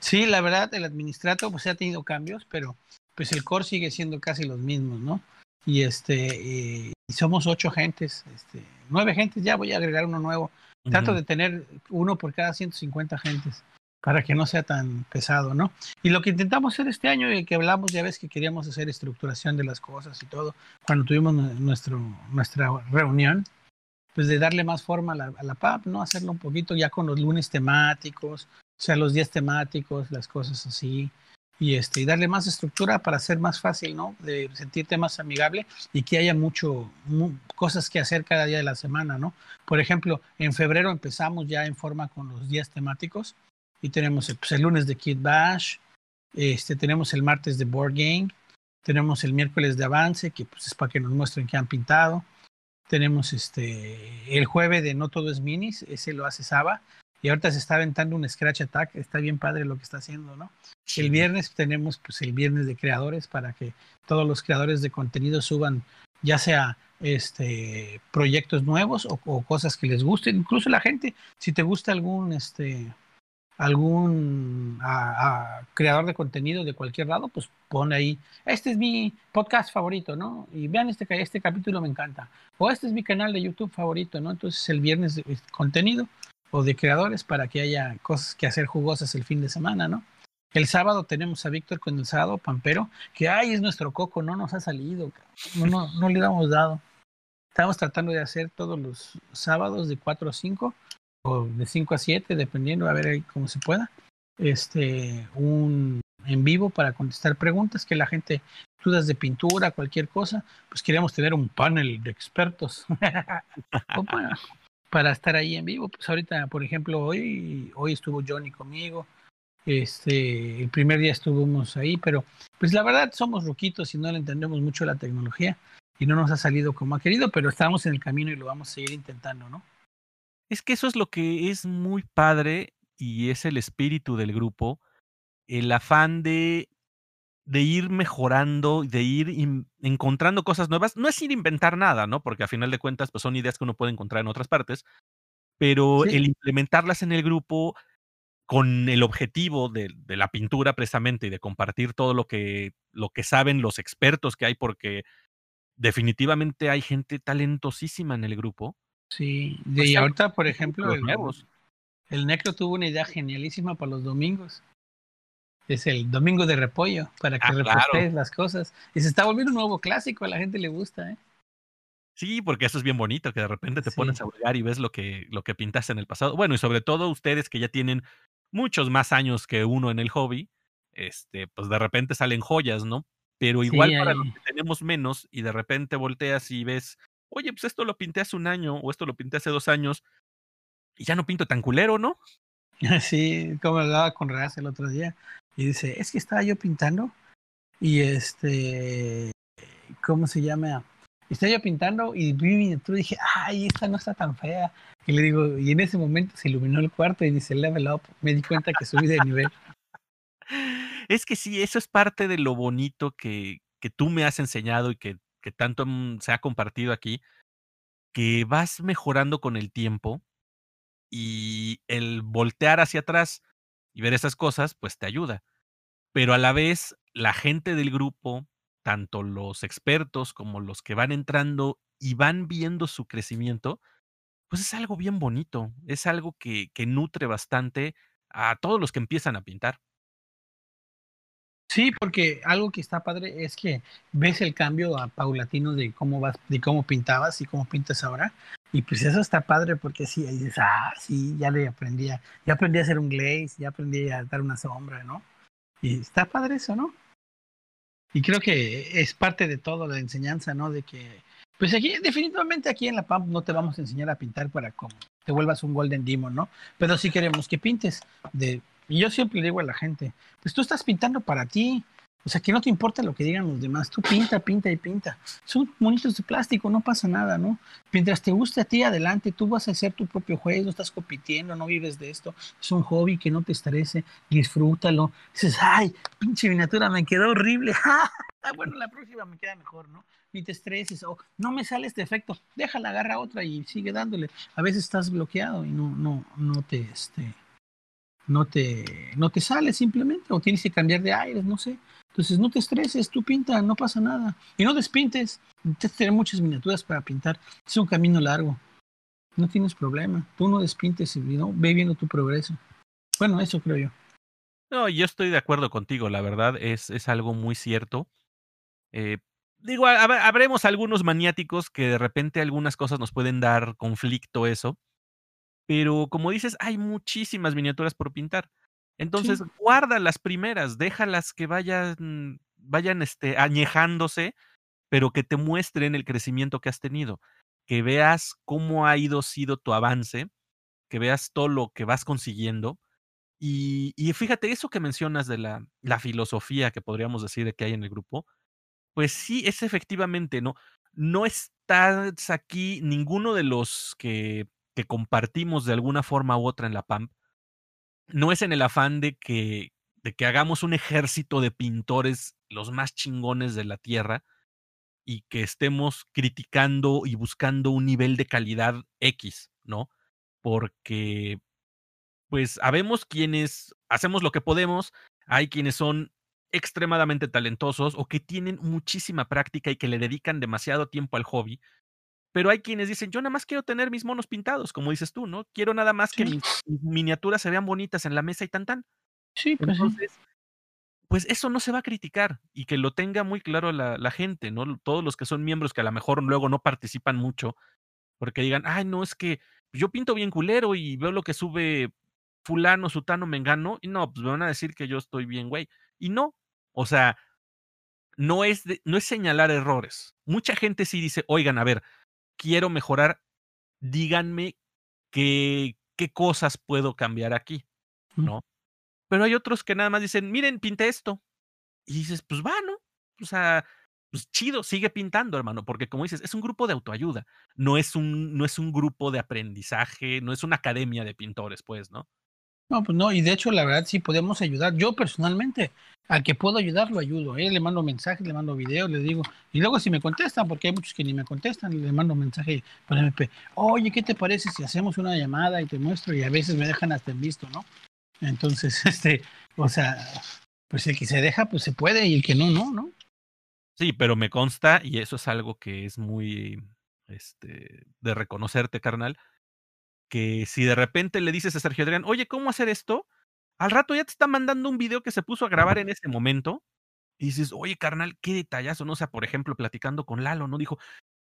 Sí, la verdad, el administrato pues ha tenido cambios, pero pues el core sigue siendo casi los mismos, ¿no? Y este, y somos ocho gentes, este, nueve gentes, ya voy a agregar uno nuevo Trato uh -huh. de tener uno por cada 150 gentes para que no sea tan pesado, ¿no? Y lo que intentamos hacer este año, y que hablamos, ya ves que queríamos hacer estructuración de las cosas y todo, cuando tuvimos nuestro, nuestra reunión, pues de darle más forma a la, a la PAP, ¿no? Hacerlo un poquito ya con los lunes temáticos, o sea, los días temáticos, las cosas así, y este y darle más estructura para ser más fácil, ¿no? De sentirte más amigable y que haya mucho mu cosas que hacer cada día de la semana, ¿no? Por ejemplo, en febrero empezamos ya en forma con los días temáticos y tenemos pues, el lunes de Kid Bash, Este, tenemos el martes de Board Game. Tenemos el miércoles de avance, que pues es para que nos muestren que han pintado. Tenemos este el jueves de No Todo es Minis, ese lo hace Saba. Y ahorita se está aventando un Scratch Attack, está bien padre lo que está haciendo, ¿no? El viernes tenemos pues el viernes de creadores para que todos los creadores de contenido suban ya sea este proyectos nuevos o, o cosas que les gusten, incluso la gente, si te gusta algún este algún a, creador de contenido de cualquier lado, pues pone ahí, este es mi podcast favorito, ¿no? Y vean este, este capítulo me encanta. O este es mi canal de YouTube favorito, ¿no? Entonces el viernes de contenido o de creadores para que haya cosas que hacer jugosas el fin de semana, ¿no? El sábado tenemos a Víctor con el sábado Pampero, que ay, es nuestro coco, no nos ha salido, no, no, no le hemos dado. Estamos tratando de hacer todos los sábados de 4 a 5 de 5 a 7, dependiendo, a ver cómo se pueda, este, un en vivo para contestar preguntas que la gente, dudas de pintura, cualquier cosa, pues queríamos tener un panel de expertos [laughs] para estar ahí en vivo. Pues ahorita, por ejemplo, hoy, hoy estuvo Johnny conmigo, este, el primer día estuvimos ahí, pero pues la verdad somos ruquitos y no le entendemos mucho la tecnología y no nos ha salido como ha querido, pero estamos en el camino y lo vamos a seguir intentando, ¿no? Es que eso es lo que es muy padre y es el espíritu del grupo, el afán de, de ir mejorando, de ir encontrando cosas nuevas. No es ir a inventar nada, ¿no? Porque a final de cuentas, pues son ideas que uno puede encontrar en otras partes, pero el implementarlas en el grupo con el objetivo de, de, la pintura precisamente y de compartir todo lo que, lo que saben los expertos que hay, porque definitivamente hay gente talentosísima en el grupo Sí, y ahorita, por ejemplo, el, el Necro tuvo una idea genialísima para los domingos. Es el domingo de repollo, para que ah, las cosas. Y se está volviendo un nuevo clásico, a la gente le gusta, ¿eh? Sí, porque eso es bien bonito, que de repente te pones a jugar y ves lo que, lo que pintaste en el pasado. Bueno, y sobre todo ustedes que ya tienen muchos más años que uno en el hobby, este, pues de repente salen joyas, ¿no? Pero igual para los que tenemos menos y de repente volteas y ves oye, pues esto lo pinté hace un año o esto lo pinté hace dos años y ya no pinto tan culero, ¿no? [laughs] Sí, como hablaba con Raz el otro día y dice, es que estaba yo pintando y este, ¿cómo se llama? Estaba yo pintando y vi mi y dije, ay, esta no está tan fea. Y le digo, y en ese momento se iluminó el cuarto y dice, level up. Me di cuenta que subí de nivel. [laughs] Es que sí, eso es parte de lo bonito que, que tú me has enseñado y que que tanto se ha compartido aquí, que vas mejorando con el tiempo y el voltear hacia atrás y ver esas cosas, pues te ayuda. Pero a la vez, la gente del grupo, tanto los expertos como los que van entrando y van viendo su crecimiento, pues es algo bien bonito, es algo que, que nutre bastante a todos los que empiezan a pintar. Sí, porque algo que está padre es que ves el cambio a paulatino de cómo vas, de cómo pintabas y cómo pintas ahora. Y pues eso está padre porque sí, ahí dices, ah, sí, ya le aprendí a, ya aprendí a hacer un glaze, ya aprendí a dar una sombra, ¿no? Y está padre eso, ¿no? Y creo que es parte de todo la enseñanza, ¿no? De que, pues aquí, definitivamente aquí en la PAMP no te vamos a enseñar a pintar para como te vuelvas un Golden Demon, ¿no? Pero sí queremos que pintes de y yo siempre le digo a la gente, pues tú estás pintando para ti. O sea, que no te importa lo que digan los demás. Tú pinta, pinta y pinta. Son monitos de plástico, no pasa nada, ¿no? Mientras te guste a ti, adelante. Tú vas a hacer tu propio juego, no estás compitiendo, no vives de esto. Es un hobby que no te estrese. Disfrútalo. Dices, ay, pinche miniatura, me quedó horrible. Ah, [laughs] bueno, la próxima me queda mejor, ¿no? Ni te estreses. O no me sale este efecto. Déjala, agarra otra y sigue dándole. A veces estás bloqueado y no, no, no te, este no te, no te sale simplemente, o tienes que cambiar de aires, no sé. Entonces no te estreses, tú pinta, no pasa nada. Y no despintes, que tener muchas miniaturas para pintar, es un camino largo. No tienes problema, tú no despintes y no, ve viendo tu progreso. Bueno, eso creo yo. No, yo estoy de acuerdo contigo, la verdad es, es algo muy cierto. Eh, digo, habremos algunos maniáticos que de repente algunas cosas nos pueden dar conflicto eso, pero como dices, hay muchísimas miniaturas por pintar. Entonces, guarda las primeras, déjalas que vayan, vayan este, añejándose, pero que te muestren el crecimiento que has tenido, que veas cómo ha ido sido tu avance, que veas todo lo que vas consiguiendo, Y, y fíjate, eso que mencionas de la, la filosofía que podríamos decir que hay en el grupo, pues sí, es efectivamente, ¿no? No estás aquí ninguno de los que, que compartimos de alguna forma u otra en la PAMP, no es en el afán de que, de que hagamos un ejército de pintores los más chingones de la tierra y que estemos criticando y buscando un nivel de calidad X, ¿no? Porque, pues, habemos quienes hacemos lo que podemos, hay quienes son extremadamente talentosos o que tienen muchísima práctica y que le dedican demasiado tiempo al hobby. Pero hay quienes dicen, yo nada más quiero tener mis monos pintados, como dices tú, ¿no? Quiero nada más que Sí. mis, mis miniaturas se vean bonitas en la mesa y tan tan. Sí, pues sí. Entonces, pues eso no se va a criticar y que lo tenga muy claro la, la gente, ¿no? Todos los que son miembros que a lo mejor luego no participan mucho, porque digan, ay, no, es que yo pinto bien culero y veo lo que sube fulano, sutano, mengano, y no, pues me van a decir que yo estoy bien, güey. Y no, o sea, no es, de- no es señalar errores. Mucha gente sí dice, oigan, a ver, quiero mejorar, díganme qué, qué cosas puedo cambiar aquí, ¿no? Pero hay otros que nada más dicen, miren, pinté esto. Y dices, pues va, ¿no? O sea, pues chido, sigue pintando, hermano, porque como dices, es un grupo de autoayuda, no es un, no es un grupo de aprendizaje, no es una academia de pintores, pues, ¿no? No, pues no, y de hecho, la verdad, sí podemos ayudar. Yo personalmente, al que puedo ayudar, lo ayudo. ¿eh? Le mando mensajes, le mando videos, le digo. Y luego, si me contestan, porque hay muchos que ni me contestan, le mando mensaje por MP. Oye, ¿qué te parece si hacemos una llamada y te muestro? Y a veces me dejan hasta en visto, ¿no? Entonces, [laughs] este, o sea, pues el que se deja, pues se puede, y el que no, no, ¿no? Sí, pero me consta, y eso es algo que es muy este, de reconocerte, carnal, que si de repente le dices a Sergio Adrián, oye, ¿cómo hacer esto? Al rato ya te está mandando un video que se puso a grabar en ese momento, y dices, oye, carnal, qué detallazo, ¿no? O sea, por ejemplo, platicando con Lalo, ¿no? Dijo,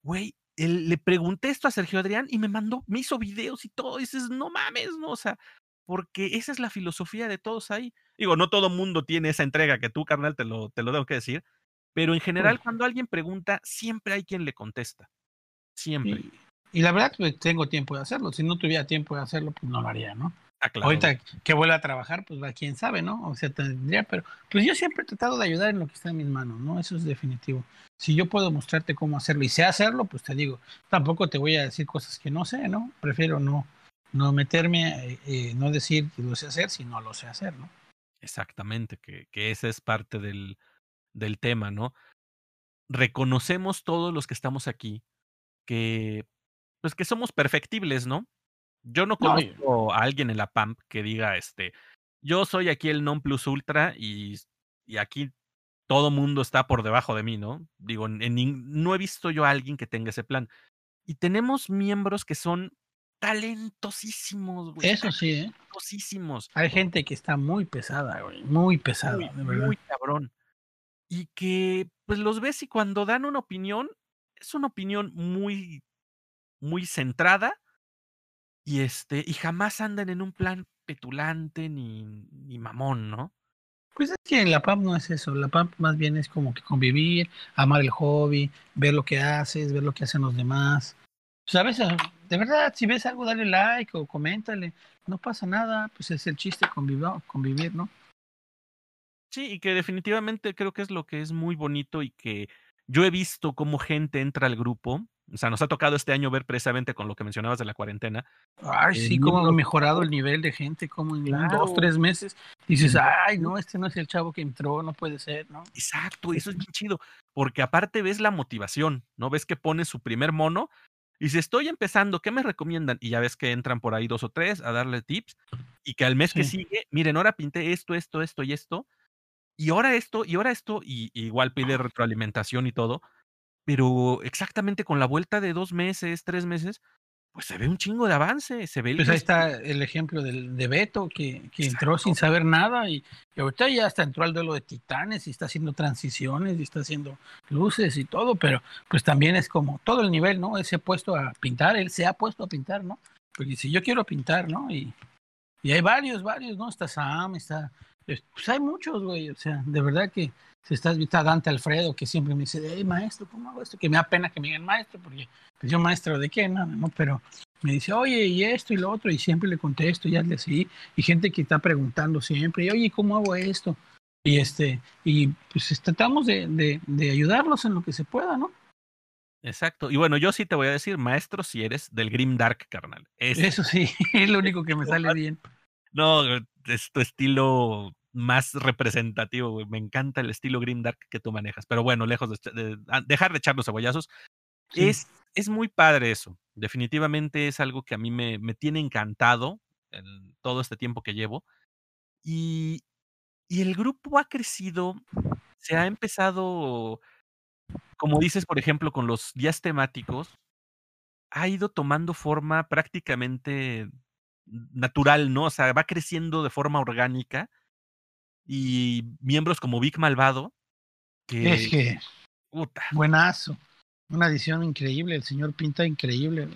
güey, le pregunté esto a Sergio Adrián y me mandó, me hizo videos y todo, y dices, no mames, ¿no? O sea, porque esa es la filosofía de todos ahí. Digo, no todo mundo tiene esa entrega que tú, carnal, te lo, te lo tengo que decir, pero en general, cuando alguien pregunta, siempre hay quien le contesta. Siempre. Y la verdad, pues tengo tiempo de hacerlo. Si no tuviera tiempo de hacerlo, pues no lo haría, ¿no? Ah, claro. Ahorita que vuelva a trabajar, pues va quién sabe, ¿no? O sea, tendría, pero pues yo siempre he tratado de ayudar en lo que está en mis manos, ¿no? Eso es definitivo. Si yo puedo mostrarte cómo hacerlo y sé hacerlo, pues te digo, tampoco te voy a decir cosas que no sé, ¿no? Prefiero no, no meterme, eh, eh, no decir que lo sé hacer si no lo sé hacer, ¿no? Exactamente, que, que ese es parte del, del tema, ¿no? Reconocemos todos los que estamos aquí que, pues que somos perfectibles, ¿no? Yo no conozco a alguien en la PAMP que diga, este, yo soy aquí el non plus ultra y, y aquí todo mundo está por debajo de mí, ¿no? Digo, en, en no he visto yo a alguien que tenga ese plan. Y tenemos miembros que son talentosísimos, güey. Eso sí, ¿eh? Talentosísimos. Hay gente que está muy pesada, güey, muy pesada, muy, de verdad. muy cabrón. Y que pues los ves y cuando dan una opinión, es una opinión muy, muy centrada. Y este, y jamás andan en un plan petulante ni, ni mamón, ¿no? Pues es que la PAMP no es eso, la PAMP más bien es como que convivir, amar el hobby, ver lo que haces, ver lo que hacen los demás. Pues a veces, de verdad, si ves algo, dale like o coméntale, no pasa nada, pues es el chiste convivir ¿no? Sí, y que definitivamente creo que es lo que es muy bonito y que yo he visto cómo gente entra al grupo. O sea, nos ha tocado este año ver precisamente con lo que mencionabas de la cuarentena. Ay, Eh, sí, cómo ha mejorado el nivel de gente, como en Claro. dos, tres meses, dices, ay, no, este no es el chavo que entró, no puede ser, ¿no? Exacto, eso es bien chido, porque aparte ves la motivación, ¿no? Ves que pone su primer mono y si estoy empezando, ¿qué me recomiendan? Y ya ves que entran por ahí dos o tres a darle tips y que al mes que sigue, miren, ahora pinté esto, esto, esto y esto, y ahora esto, y ahora esto, y, y igual pide retroalimentación y todo, pero exactamente con la vuelta de dos meses, tres meses, pues se ve un chingo de avance, se ve el Pues ahí está el ejemplo del, de Beto, que, que entró sin saber nada y, y ahorita ya hasta entró al duelo de titanes y está haciendo transiciones y está haciendo luces y todo, pero pues también es como todo el nivel, ¿no? Él se ha puesto a pintar, él se ha puesto a pintar, ¿no? Porque si yo quiero pintar, ¿no? Y, y hay varios, varios, ¿no? Está Sam, está... Pues hay muchos, güey, o sea, de verdad que si estás, está Dante Alfredo, que siempre me dice, hey, maestro, ¿cómo hago esto? Que me da pena que me digan maestro, porque pues yo maestro de qué, nada, ¿no? Pero, me dice, oye, y esto y lo otro, y siempre le contesto, y hazle así, y gente que está preguntando siempre, y oye, ¿cómo hago esto? Y este, y pues tratamos de, de, de ayudarlos en lo que se pueda, ¿no? Exacto. Y bueno, yo sí te voy a decir, maestro, si eres del Grim Dark, carnal. Eso sí, [laughs] es lo único que me [laughs] sale bien. No, es tu estilo más representativo, güey. Me encanta el estilo Grim Dark que tú manejas. Pero bueno, lejos de, dejar de echar los cebollazos. Es, es muy padre eso. Definitivamente es algo que a mí me, me tiene encantado en todo este tiempo que llevo. Y, y el grupo ha crecido, se ha empezado como dices, por ejemplo, con los días temáticos, ha ido tomando forma prácticamente natural, ¿no? O sea, va creciendo de forma orgánica y miembros como Vic Malvado, que... Es que... Buenazo. Una edición increíble, el señor pinta increíble.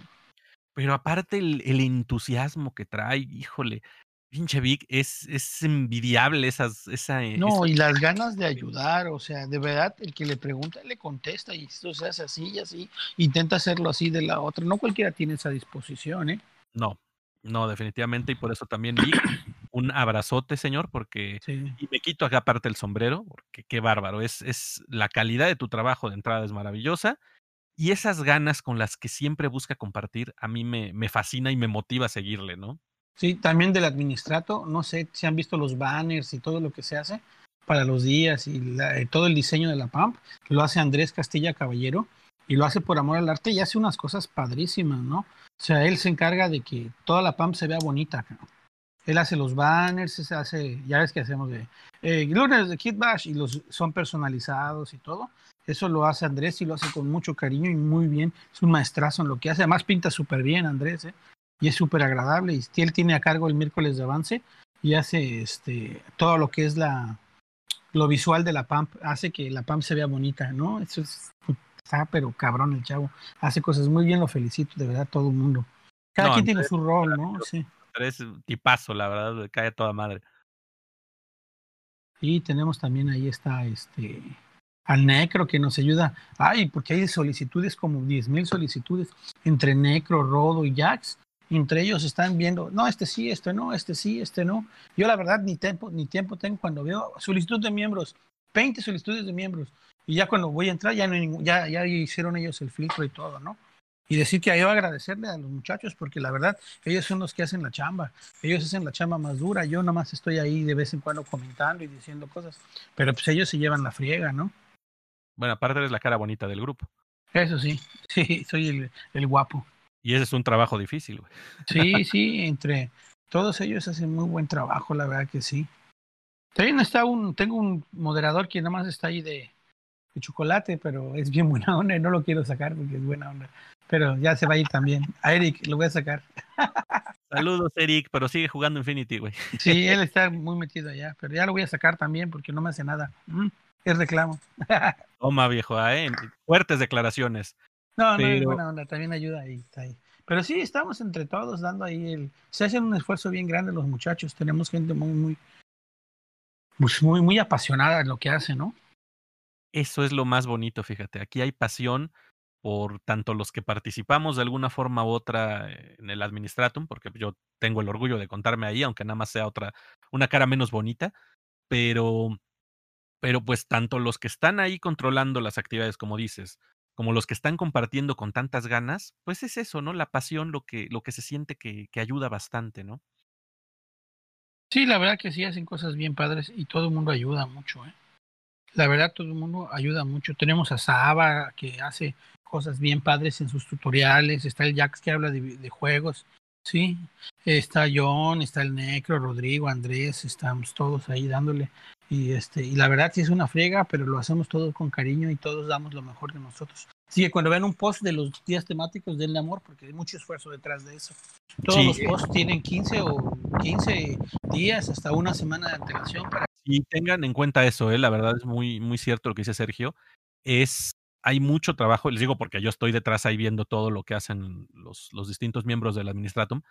Pero aparte el, el entusiasmo que trae, híjole, pinche Vic, es, es envidiable esas, esa... Eh, no, y las ganas de ayudar, o sea, de verdad, el que le pregunta le contesta y esto se hace así y así, intenta hacerlo así de la otra. No cualquiera tiene esa disposición, ¿eh? No, no, definitivamente, y por eso también Vic, un abrazote, señor, porque... Y me quito acá aparte el sombrero, porque qué bárbaro, es, es la calidad de tu trabajo de entrada es maravillosa. Y esas ganas con las que siempre busca compartir, a mí me, me fascina y me motiva a seguirle, ¿no? Sí, también del administrato, no sé si han visto los banners y todo lo que se hace para los días y eh, todo el diseño de la PAMP, lo hace Andrés Castilla Caballero y lo hace por amor al arte y hace unas cosas padrísimas, ¿no? O sea, él se encarga de que toda la PAMP se vea bonita. Él hace los banners, se hace, ya ves que hacemos de eh, lunes de Kid Bash y los son personalizados y todo. Eso lo hace Andrés y lo hace con mucho cariño y muy bien. Es un maestrazo en lo que hace. Además pinta súper bien Andrés, ¿eh? y es súper agradable. Y él tiene a cargo el miércoles de avance y hace este todo lo que es la lo visual de la PAMP, hace que la PAMP se vea bonita, ¿no? Eso es, está pero cabrón el chavo. Hace cosas muy bien, lo felicito, de verdad, todo el mundo. Cada quien tiene su rol, ¿no? Sí. Es tipazo, la verdad, cae a toda madre. Y tenemos también ahí está este al Necro que nos ayuda. Ay, porque hay solicitudes como 10.000 solicitudes entre Necro, Rodo y Jax entre ellos están viendo, no, este sí, este no, este sí, este no. Yo la verdad ni tiempo, ni tiempo tengo cuando veo solicitud de miembros, 20 solicitudes de miembros, y ya cuando voy a entrar ya, no ya, ya hicieron ellos el filtro y todo, ¿no? Y decir que yo agradecerle a los muchachos porque la verdad ellos son los que hacen la chamba, ellos hacen la chamba más dura, yo nomás estoy ahí de vez en cuando comentando y diciendo cosas, pero pues ellos se llevan la friega, ¿no? Bueno, aparte eres la cara bonita del grupo. Eso sí, [laughs] sí, soy el, el guapo. Y ese es un trabajo difícil, güey. Sí, [laughs] sí, entre todos ellos hacen muy buen trabajo, la verdad que sí. También está un, tengo un moderador que nada más está ahí de, de chocolate, pero es bien buena [laughs] onda y no lo quiero sacar porque es buena onda. Pero ya se va a ir también. A Eric lo voy a sacar. [laughs] Saludos, Eric, pero sigue jugando Infinity, güey. Sí, él está muy metido allá, pero ya lo voy a sacar también porque no me hace nada. Mm, es reclamo. [laughs] Toma, viejo, ¿eh? fuertes declaraciones. No, no, es buena onda, también ayuda ahí, está ahí. Pero sí, estamos entre todos dando ahí el... Se hacen un esfuerzo bien grande los muchachos, tenemos gente muy, muy, pues muy, muy apasionada en lo que hace, ¿no? Eso es lo más bonito, fíjate. Aquí hay pasión por tanto los que participamos de alguna forma u otra en el Administratum, porque yo tengo el orgullo de contarme ahí, aunque nada más sea otra, una cara menos bonita, pero, pero pues tanto los que están ahí controlando las actividades, como dices, como los que están compartiendo con tantas ganas, pues es eso, ¿no? La pasión, lo que, lo que se siente que, que ayuda bastante, ¿no? Sí, la verdad que sí hacen cosas bien padres y todo el mundo ayuda mucho, ¿eh? La verdad, todo el mundo ayuda mucho. Tenemos a Saba que hace cosas bien padres en sus tutoriales, está el Jax que habla de, de juegos, sí, está John, está el Necro, Rodrigo, Andrés, estamos todos ahí dándole y este, y la verdad sí es una friega, pero lo hacemos todos con cariño y todos damos lo mejor de nosotros. Así que cuando vean un post de los días temáticos, denle amor, porque hay mucho esfuerzo detrás de eso. Todos los posts tienen 15 o 15 días, hasta una semana de antelación. Para... Y tengan en cuenta eso, ¿eh? la verdad es muy, muy cierto lo que dice Sergio. Es, hay mucho trabajo, les digo porque yo estoy detrás ahí viendo todo lo que hacen los, los distintos miembros del Administratum,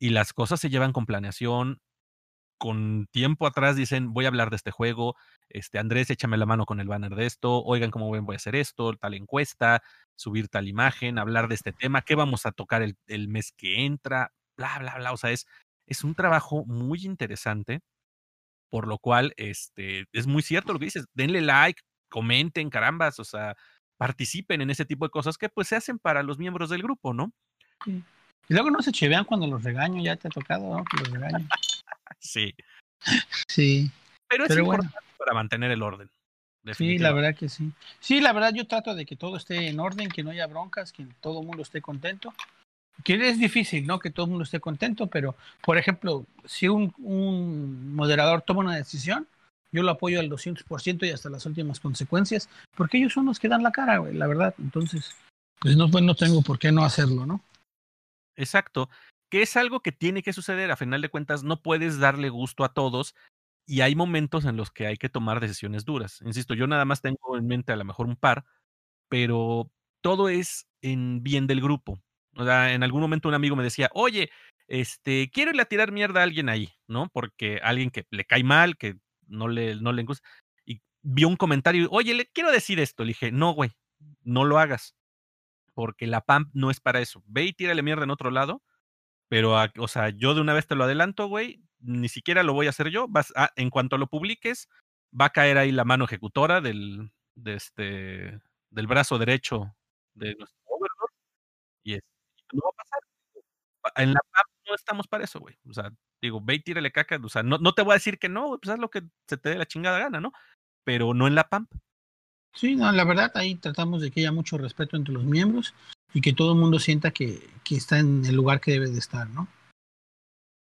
y las cosas se llevan con planeación, con tiempo atrás dicen, voy a hablar de este juego, este Andrés, échame la mano con el banner de esto, oigan cómo voy a hacer esto, tal encuesta, subir tal imagen, hablar de este tema, qué vamos a tocar el, el mes que entra, bla, bla, bla. O sea, es, es un trabajo muy interesante, por lo cual este, es muy cierto lo que dices, denle like, comenten, carambas, o sea, participen en ese tipo de cosas que pues se hacen para los miembros del grupo, ¿no? Sí. Y luego no se chivean cuando los regaño, ya te ha tocado, ¿no? Que los regaño. [laughs] sí. Sí. Pero es Pero importante para mantener el orden. Sí, la verdad que sí. Sí, la verdad yo trato de que todo esté en orden, que no haya broncas, que todo el mundo esté contento. Que es difícil, ¿no? Que todo el mundo esté contento, pero, por ejemplo, si un, un moderador toma una decisión, yo lo apoyo al 200% y hasta las últimas consecuencias, porque ellos son los que dan la cara, güey, la verdad. Entonces, pues no, pues no tengo por qué no hacerlo, ¿no? Exacto. Que es algo que tiene que suceder. A final de cuentas, no puedes darle gusto a todos y hay momentos en los que hay que tomar decisiones duras. Insisto, yo nada más tengo en mente a lo mejor un par, pero todo es en bien del grupo. O sea, en algún momento un amigo me decía, oye, este, quiero irle a tirar mierda a alguien ahí, ¿no? Porque alguien que le cae mal, que no le, no le gusta, y vio un comentario, oye, le quiero decir esto. Le dije, no, güey, no lo hagas, porque la PAMP no es para eso. Ve y tírale mierda en otro lado, pero, a- o sea, yo de una vez te lo adelanto, güey, ni siquiera lo voy a hacer yo. Vas a- en cuanto lo publiques, va a caer ahí la mano ejecutora del, de este, del brazo derecho de nuestro overlord y es- no va a pasar. Pa- En la PAMP no estamos para eso, güey. O sea, digo, ve y tírale caca. O sea, no, no te voy a decir que no, pues haz lo que se te dé la chingada gana, ¿no? Pero no en la PAMP. Sí, no, la verdad ahí tratamos de que haya mucho respeto entre los miembros y que todo el mundo sienta que, que está en el lugar que debe de estar, ¿no?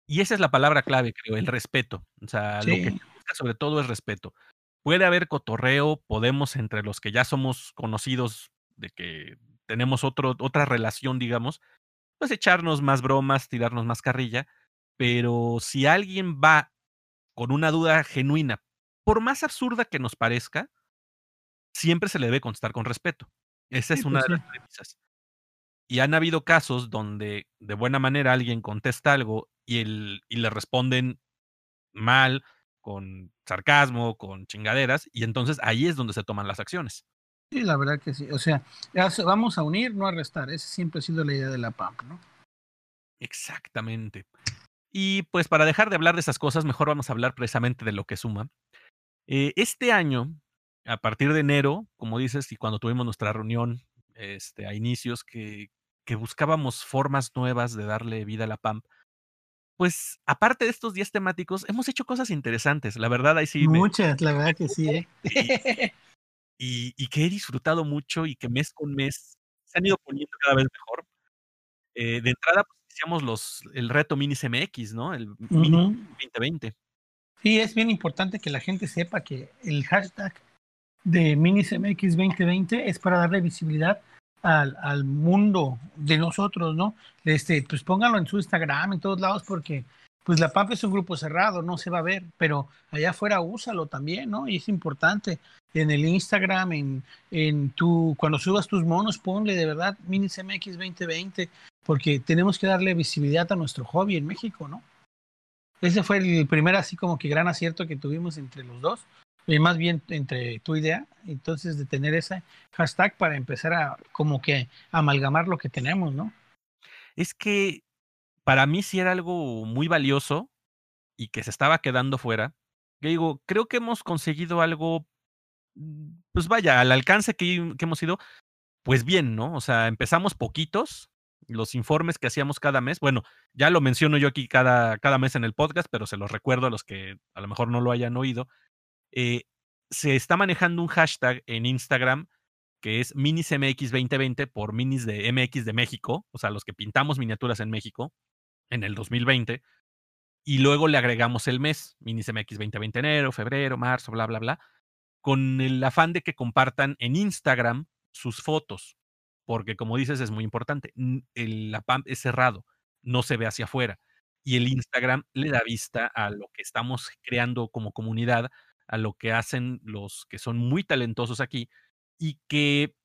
Y esa es la palabra clave, creo, el respeto. O sea, lo que busca sobre todo es respeto. Puede haber cotorreo, podemos entre los que ya somos conocidos de que tenemos otro, otra relación, digamos, pues echarnos más bromas, tirarnos más carrilla, pero si alguien va con una duda genuina, por más absurda que nos parezca, siempre se le debe contestar con respeto. Esa sí, es una pues de sí. las premisas. Y han habido casos donde de buena manera alguien contesta algo y, el, y le responden mal, con sarcasmo, con chingaderas, y entonces ahí es donde se toman las acciones. Sí, la verdad que sí. O sea, vamos a unir, no a restar. Esa siempre ha sido la idea de la PAMP, ¿no? Exactamente. Y pues para dejar de hablar de esas cosas, mejor vamos a hablar precisamente de lo que suma. Eh, este año, a partir de enero, como dices, y cuando tuvimos nuestra reunión este, a inicios, que, que buscábamos formas nuevas de darle vida a la PAMP, pues aparte de estos días temáticos, hemos hecho cosas interesantes. La verdad, ahí sí me, Muchas, la verdad que sí, ¿eh? [laughs] y, y que he disfrutado mucho y que mes con mes se han ido poniendo cada vez mejor. Eh, de entrada, pues iniciamos los, el reto Minis MX, ¿no? El Mini Ujú. 2020. Sí, es bien importante que la gente sepa que el hashtag de MinisMX 2020 es para darle visibilidad al, al mundo de nosotros, ¿no? Este, pues pónganlo en su Instagram, en todos lados, porque pues la PAP es un grupo cerrado, no se va a ver, pero allá afuera úsalo también, ¿no? Y es importante. En el Instagram, en, en tu, cuando subas tus monos, ponle de verdad MinisMX 2020, porque tenemos que darle visibilidad a nuestro hobby en México, ¿no? Ese fue el primer así como que gran acierto que tuvimos entre los dos, y más bien entre tu idea, entonces de tener ese hashtag para empezar a como que amalgamar lo que tenemos, ¿no? Es que para mí sí era algo muy valioso y que se estaba quedando fuera. Digo, creo que hemos conseguido algo, mm, pues vaya, al alcance que, hemos ido, pues bien, ¿no? O sea, empezamos poquitos, los informes que hacíamos cada mes, bueno, ya lo menciono yo aquí cada, cada mes en el podcast, pero se los recuerdo a los que a lo mejor no lo hayan oído. Eh, se está manejando un hashtag en Instagram que es MinisMX 2020 por Minis de MX de México, o sea, los que pintamos miniaturas en México en el 2020, y luego le agregamos el mes, MinisMX 2020 enero, febrero, marzo, bla, bla, bla, con el afán de que compartan en Instagram sus fotos, porque como dices es muy importante, el, la es cerrado, no se ve hacia afuera, y el Instagram le da vista a lo que estamos creando como comunidad, a lo que hacen los que son muy talentosos aquí y que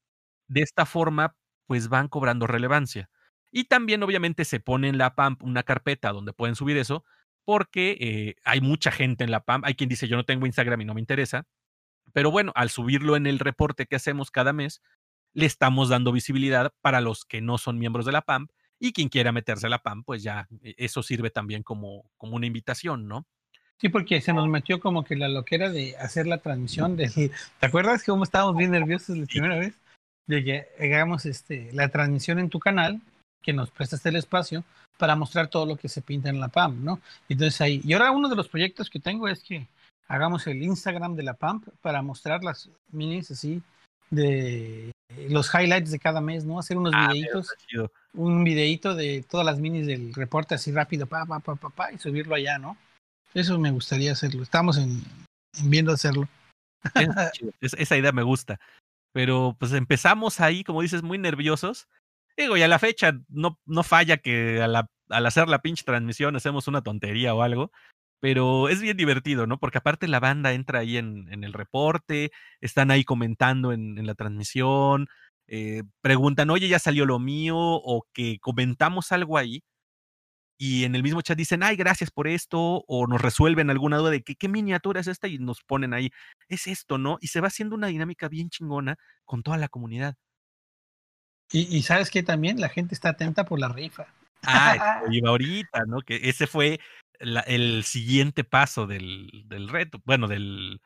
de esta forma pues van cobrando relevancia. Y también obviamente se pone en la PAMP una carpeta donde pueden subir eso porque eh, hay mucha gente en la PAM. Hay quien dice, yo no tengo Instagram y no me interesa. Pero bueno, al subirlo en el reporte que hacemos cada mes, le estamos dando visibilidad para los que no son miembros de la PAM y quien quiera meterse a la PAM, pues ya e, eso sirve también como, como una invitación, ¿no? Sí, porque se nos metió como que la loquera de hacer la transmisión. De, ¿Te acuerdas que como estábamos bien nerviosos la primera vez? De que hagamos este, la transmisión en tu canal, que nos prestaste el espacio para mostrar todo lo que se pinta en la PAM, ¿no? Entonces ahí, y ahora uno de los proyectos que tengo es que hagamos el Instagram de la PAM para mostrar las minis así de los highlights de cada mes, ¿no? Hacer unos ah, videitos, un videito de todas las minis del reporte así rápido, pa, pa, pa, pa, pa, y subirlo allá, ¿no? Eso me gustaría hacerlo. Estamos en, viendo hacerlo. esa idea me gusta. Pero pues empezamos ahí, como dices, muy nerviosos. Digo, y a la fecha no, no falla que al hacer la pinche transmisión hacemos una tontería o algo. Pero es bien divertido, ¿no? Porque aparte la banda entra ahí en, en el reporte, están ahí comentando en, en la transmisión, eh, preguntan, oye, ya salió lo mío, o que comentamos algo ahí y en el mismo chat dicen, ay, gracias por esto, o nos resuelven alguna duda de qué miniatura es esta y nos ponen ahí, es esto, ¿no? Y se va haciendo una dinámica bien chingona con toda la comunidad. Y, sabes que también la gente está atenta por la rifa. Ah, [laughs] iba ahorita, ¿no? Que ese fue el siguiente paso del, del reto, bueno, del,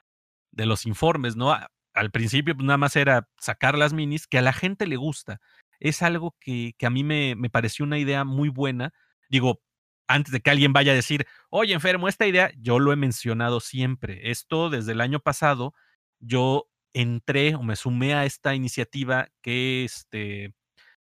de los informes, ¿no? Al principio pues, nada más era sacar las minis, que a la gente le gusta. Es algo que, que a mí me, me pareció una idea muy buena Digo, antes de que alguien vaya a decir, oye, enfermo, esta idea, yo lo he mencionado siempre. Esto desde el año pasado, yo entré o me sumé a esta iniciativa que este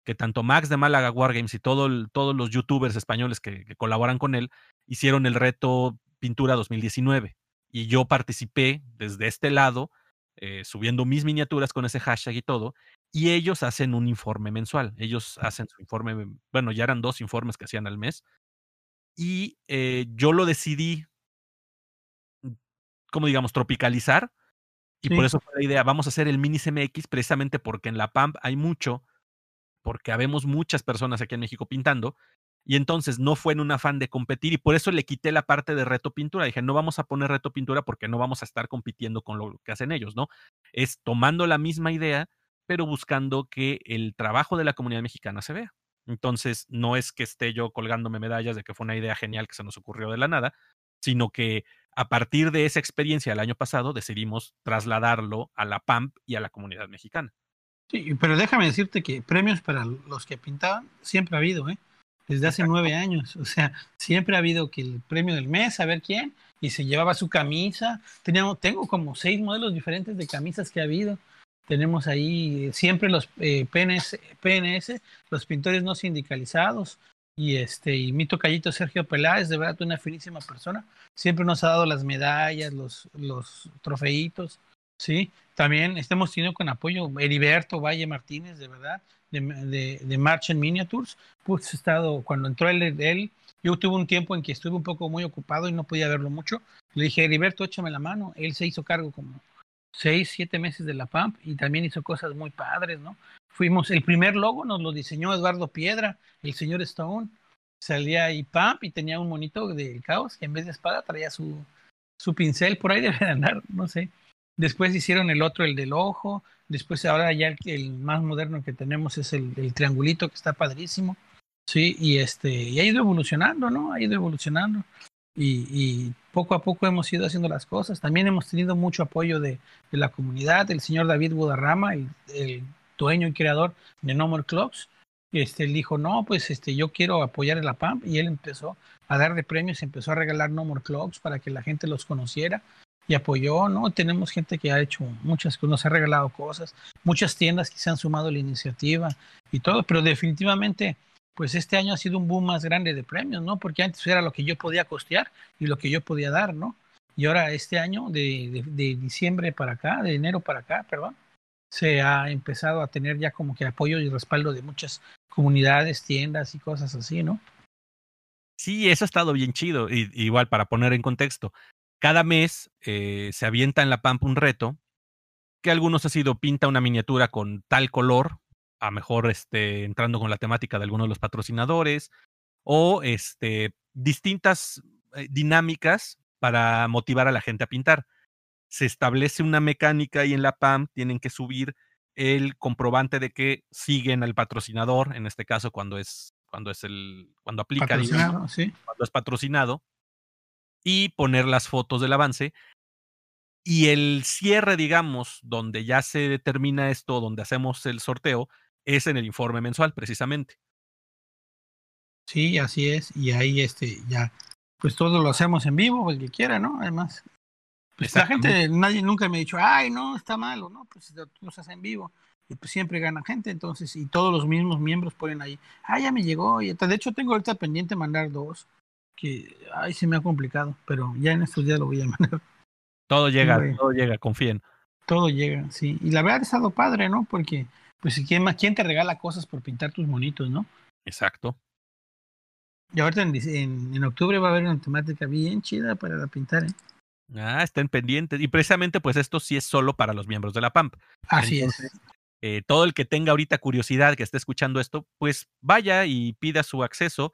que tanto Max de Málaga Wargames y todo todos los youtubers españoles que, colaboran con él hicieron el reto Pintura 2019. Y yo participé desde este lado, eh, subiendo mis miniaturas con ese hashtag y todo, y ellos hacen un informe mensual. Ellos hacen su informe, bueno, ya eran dos informes que hacían al mes. Y eh, yo lo decidí, mm, como digamos, tropicalizar. Y por eso fue la idea, vamos a hacer el mini CMX precisamente porque en la PAMP hay mucho, porque habemos muchas personas aquí en México pintando. Y entonces no fue en un afán de competir y por eso le quité la parte de reto pintura. Dije, no vamos a poner reto pintura porque no vamos a estar compitiendo con lo que hacen ellos, ¿no? Es tomando la misma idea pero buscando que el trabajo de la comunidad mexicana se vea. Entonces, no es que esté yo colgándome medallas de que fue una idea genial que se nos ocurrió de la nada, sino que a partir de esa experiencia del año pasado decidimos trasladarlo a la PAMP y a la comunidad mexicana. Sí, pero déjame decirte que premios para los que pintaban siempre ha habido, ¿eh? Desde hace nueve años. O sea, siempre ha habido que el premio del mes, a ver quién, y se llevaba su camisa. Teníamos, tengo como seis modelos diferentes de camisas que ha habido. Tenemos ahí siempre los eh, PNS, PNS, los pintores no sindicalizados. Y este, y mi tocallito Sergio Peláez, de verdad una finísima persona. Siempre nos ha dado las medallas, los, los trofeitos. Sí, también estamos teniendo con apoyo Heriberto Valle Martínez, de verdad, de, de, de March and Miniatures. Pues estado, cuando entró él, él, yo tuve un tiempo en que estuve un poco muy ocupado y no podía verlo mucho. Le dije, Heriberto, échame la mano. Él se hizo cargo como seis, siete meses de la PAMP y también hizo cosas muy padres, ¿no? Fuimos, el primer logo nos lo diseñó Eduardo Piedra, el señor Stone. Salía PAMP y tenía un monito del caos que en vez de espada traía su, su pincel, por ahí [laughs] debe andar, no sé. Después hicieron el otro, el del ojo. Después ahora ya el, más moderno que tenemos es el, el, triangulito que está padrísimo. Sí, y este, y ha ido evolucionando, ¿no? Ha ido evolucionando y, poco a poco hemos ido haciendo las cosas. También hemos tenido mucho apoyo de, la comunidad, el señor David Budarrama, el, el, dueño y creador de No More Clocks. Este, él dijo, no, pues este, yo quiero apoyar a la PAMP y él empezó a dar de premios, empezó a regalar No More Clocks para que la gente los conociera y apoyó, ¿no? Tenemos gente que ha hecho muchas, que nos ha regalado cosas, muchas tiendas que se han sumado a la iniciativa y todo, pero definitivamente pues este año ha sido un boom más grande de premios, ¿no? Porque antes era lo que yo podía costear y lo que yo podía dar, ¿no? Y ahora este año, de, diciembre para acá, de enero para acá, perdón, se ha empezado a tener ya como que apoyo y respaldo de muchas comunidades, tiendas y cosas así, ¿no? Sí, eso ha estado bien chido. Y, igual, para poner en contexto, cada mes eh, se avienta en la Pampa un reto, que algunos ha sido pinta una miniatura con tal color, a mejor este, entrando con la temática de algunos de los patrocinadores o este, distintas eh, dinámicas para motivar a la gente a pintar. Se establece una mecánica y en la PAM tienen que subir el comprobante de que siguen al patrocinador, en este caso cuando es cuando es el cuando aplica Patrocinado, sí. cuando es patrocinado y poner las fotos del avance y el cierre, digamos, donde ya se determina esto, donde hacemos el sorteo, es en el informe mensual, precisamente. Sí, así es. Y ahí este ya, pues todo lo hacemos en vivo, el que quiera, ¿no? Además, pues la gente, nadie nunca me ha dicho, ay, no, está malo, ¿no? Pues tú lo haces en vivo. Y pues siempre gana gente, entonces, y todos los mismos miembros ponen ahí, ah, ya me llegó. Y de hecho, tengo ahorita pendiente mandar dos, que, ay, se me ha complicado, pero ya en estos días lo voy a [laughs] mandar. Todo llega, todo llega, confíen. Todo llega, sí. Y la verdad ha estado padre, ¿no? Porque, pues, ¿quién, más, ¿quién te regala cosas por pintar tus monitos, no? Exacto. Y ahorita en, en, en octubre va a haber una temática bien chida para la pintar, ¿eh? Ah, estén pendientes. Y precisamente, pues esto sí es solo para los miembros de la PAMP. Así Entonces, es. eh, todo el que tenga ahorita curiosidad, que esté escuchando esto, pues vaya y pida su acceso.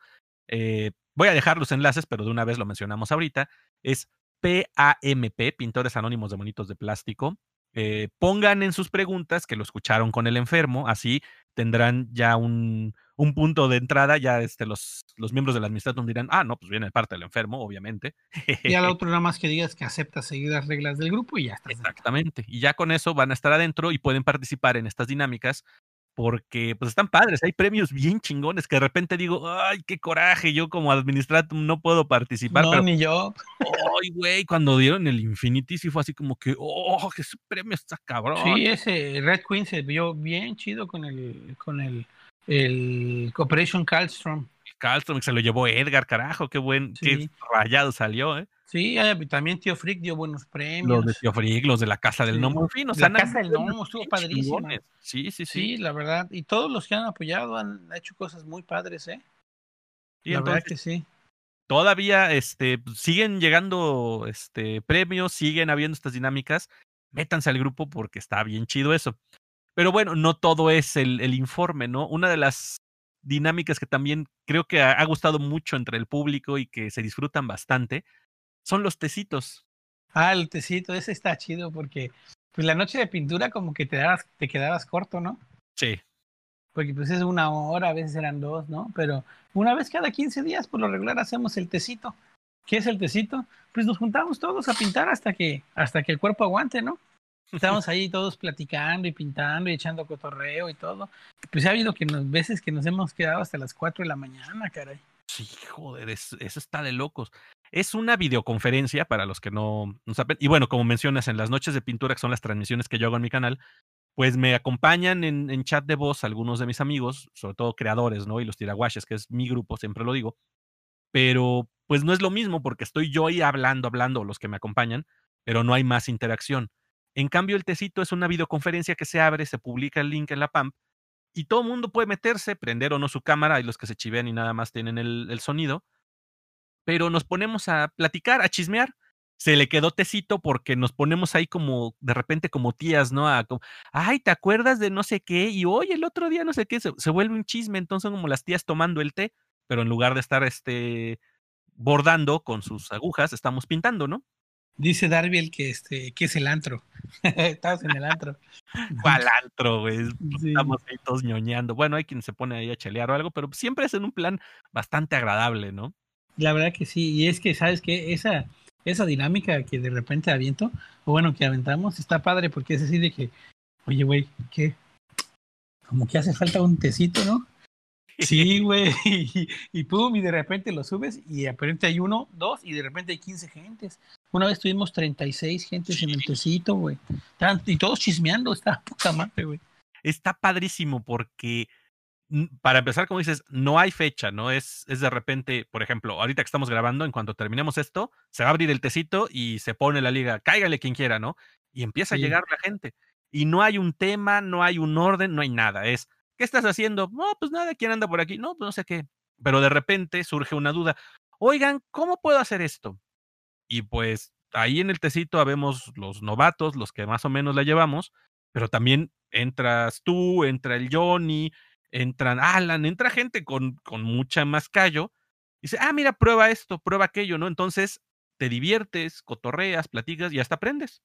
Eh, voy a dejar los enlaces, pero de una vez lo mencionamos ahorita. Es PAMP, Pintores Anónimos de Monitos de Plástico. Eh, pongan en sus preguntas que lo escucharon con el enfermo, así tendrán ya un, un punto de entrada, ya este, los, los miembros del administratum dirán, ah, no, pues viene de parte del enfermo, obviamente. Y al [laughs] otro nada más que digas que aceptas seguir las reglas del grupo y ya está. Exactamente. Y ya con eso van a estar adentro y pueden participar en estas dinámicas porque pues están padres, hay premios bien chingones que de repente digo, ay, qué coraje, yo como administratum no puedo participar, No, pero ni yo. ay, güey, cuando dieron el Infinity sí fue así como que, oh, que ese premio está cabrón. Sí, ese Red Queen se vio bien chido con el, con el, el Operation Calstrom. Carlstrom se lo llevó Edgar, carajo, qué buen, qué rayado salió, ¿eh? Sí, eh, también Tío Frick dio buenos premios. Los de Tío Frick, los de la Casa del Sí. Gnomo, en fin, o La sea, han Casa del unos estuvo chingones. Sí, sí, sí. Sí, la verdad. Y todos los que han apoyado han hecho cosas muy padres, ¿eh? La verdad que sí. todavía este, siguen llegando este, premios, siguen habiendo estas dinámicas. Métanse al grupo porque está bien chido eso. Pero bueno, no todo es el, el informe, ¿no? Una de las dinámicas que también creo que ha, ha gustado mucho entre el público y que se disfrutan bastante son los tecitos. Ah, el tecito, ese está chido porque pues la noche de pintura como que te, dabas, te quedabas corto, ¿no? Sí. Porque pues es una hora, a veces eran dos, ¿no? Pero una vez cada 15 días, por lo regular, hacemos el tecito. ¿Qué es el tecito? Pues nos juntamos todos a pintar hasta que, hasta que el cuerpo aguante, ¿no? Estamos ahí todos platicando y pintando y echando cotorreo y todo. Pues ha habido que nos, veces que nos hemos quedado hasta las 4 de la mañana, caray. Sí, joder, es- eso está de locos. Es una videoconferencia para los que no, no saben. Y bueno, como mencionas, en las noches de pintura, que son las transmisiones que yo hago en mi canal, pues me acompañan en, en chat de voz algunos de mis amigos, sobre todo creadores, ¿no? Y los tiraguaches, que es mi grupo, siempre lo digo. Pero pues no es lo mismo porque estoy yo ahí hablando, hablando, los que me acompañan, pero no hay más interacción. En cambio, el tecito es una videoconferencia que se abre, se publica el link en la PAMP y todo el mundo puede meterse, prender o no su cámara, hay los que se chivean y nada más tienen el, sonido, pero nos ponemos a platicar, a chismear. Se le quedó tecito porque nos ponemos ahí como, de repente como tías, ¿no? A, como, Ay, ¿te acuerdas de no sé qué? Y hoy el otro día no sé qué, se, se vuelve un chisme, entonces como las tías tomando el té, pero en lugar de estar este bordando con sus agujas, estamos pintando, ¿no? Dice Darby que, este, que es el antro. [laughs] Estabas en el antro. ¿Cuál antro, güey? Sí. Estamos ahí todos ñoñando. Bueno, hay quien se pone ahí a chelear o algo, pero siempre es en un plan bastante agradable, ¿no? La verdad que sí, y es que, ¿sabes qué? Esa, esa dinámica que de repente aviento, o bueno, que aventamos, está padre porque es así de que, oye, güey, ¿qué? Como que hace falta un tecito, ¿no? Sí, [laughs] güey, y, y pum, y de repente lo subes y de repente hay uno, dos, y de repente hay 15 gentes. Una vez tuvimos 36 gentes en el tecito, güey. Y todos chismeando, [laughs] está puta madre, güey. Está padrísimo porque, mm, para empezar, como dices, no hay fecha, ¿no? Es, es de repente, por ejemplo, ahorita que estamos grabando, en cuanto terminemos esto, se va a abrir el tecito y se pone la liga, cáigale quien quiera, ¿no? Y empieza Sí. a llegar la gente. Y no hay un tema, no hay un orden, no hay nada. Es, ¿qué estás haciendo? No, pues nada, ¿quién anda por aquí? No, pues no sé qué. Pero de repente surge una duda. Oigan, ¿cómo puedo hacer esto? Y pues ahí en el tecito habemos los novatos, los que más o menos la llevamos, pero también entras tú, entra el Johnny, entran Alan, entra gente con, con mucha más callo Dice, ah, mira, prueba esto, prueba aquello, ¿no? Entonces te diviertes, cotorreas, platicas y hasta aprendes.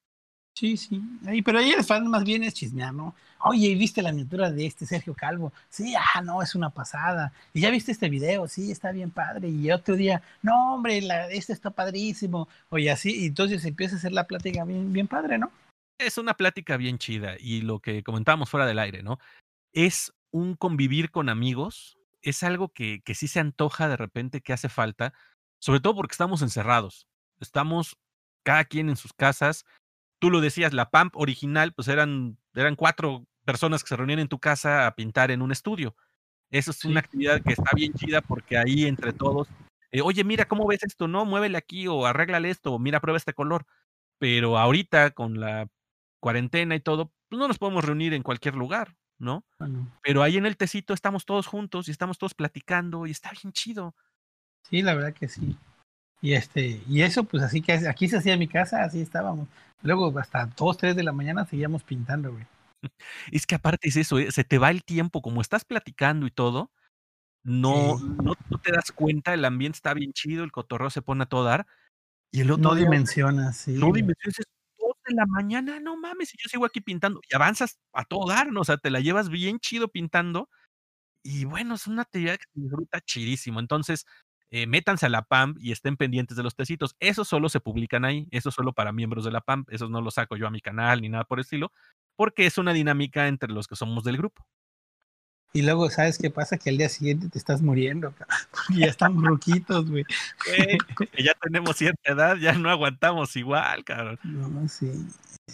Sí, sí. Ahí, pero ahí el fan más bien es chismear, ¿no? Oye, ¿viste la miniatura de este Sergio Calvo? Sí, ah, no, es una pasada. ¿Y ya viste este video? Sí, está bien padre. Y otro día, no, hombre, la, este está padrísimo. Oye, así, y entonces empieza a hacer la plática bien, bien padre, ¿no? Es una plática bien chida. Y lo que comentábamos fuera del aire, ¿no? Es un convivir con amigos. Es algo que, que sí se antoja de repente que hace falta. Sobre todo porque estamos encerrados. Estamos cada quien en sus casas tú lo decías, la PAMP original, pues eran, eran cuatro personas que se reunían en tu casa a pintar en un estudio. Eso es una actividad que está bien chida porque ahí entre todos, eh, oye, mira, ¿cómo ves esto? No, muévele aquí o arréglale esto, o mira, prueba este color. Pero ahorita con la cuarentena y todo, pues no nos podemos reunir en cualquier lugar, ¿no? Pero ahí en el tecito estamos todos juntos y estamos todos platicando y está bien chido. Sí, la verdad que sí. Y este, y eso, pues así que aquí se hacía en mi casa, así estábamos. Luego hasta dos, tres de la mañana seguíamos pintando, güey. [laughs] Es que aparte es eso, ¿eh? se te va el tiempo, como estás platicando y todo, no, no, te das cuenta, el ambiente está bien chido, el cotorreo se pone a todo dar. Y el otro no dimensionas, sí. No dimensionas, es dos de la mañana, no mames, y yo sigo aquí pintando. Y avanzas a todo dar, ¿no? O sea, te la llevas bien chido pintando. Y bueno, es una actividad que se disfruta chidísimo. Entonces, eh, métanse a la PAMP y estén pendientes de los tecitos. Esos solo se publican ahí, eso solo para miembros de la PAMP, esos no los saco yo a mi canal ni nada por el estilo, porque es una dinámica entre los que somos del grupo. Y luego, ¿sabes qué pasa? Que al día siguiente te estás muriendo, [laughs] ya están ruquitos, güey. [laughs] ya tenemos cierta edad, ya no aguantamos igual, cabrón. No, sí.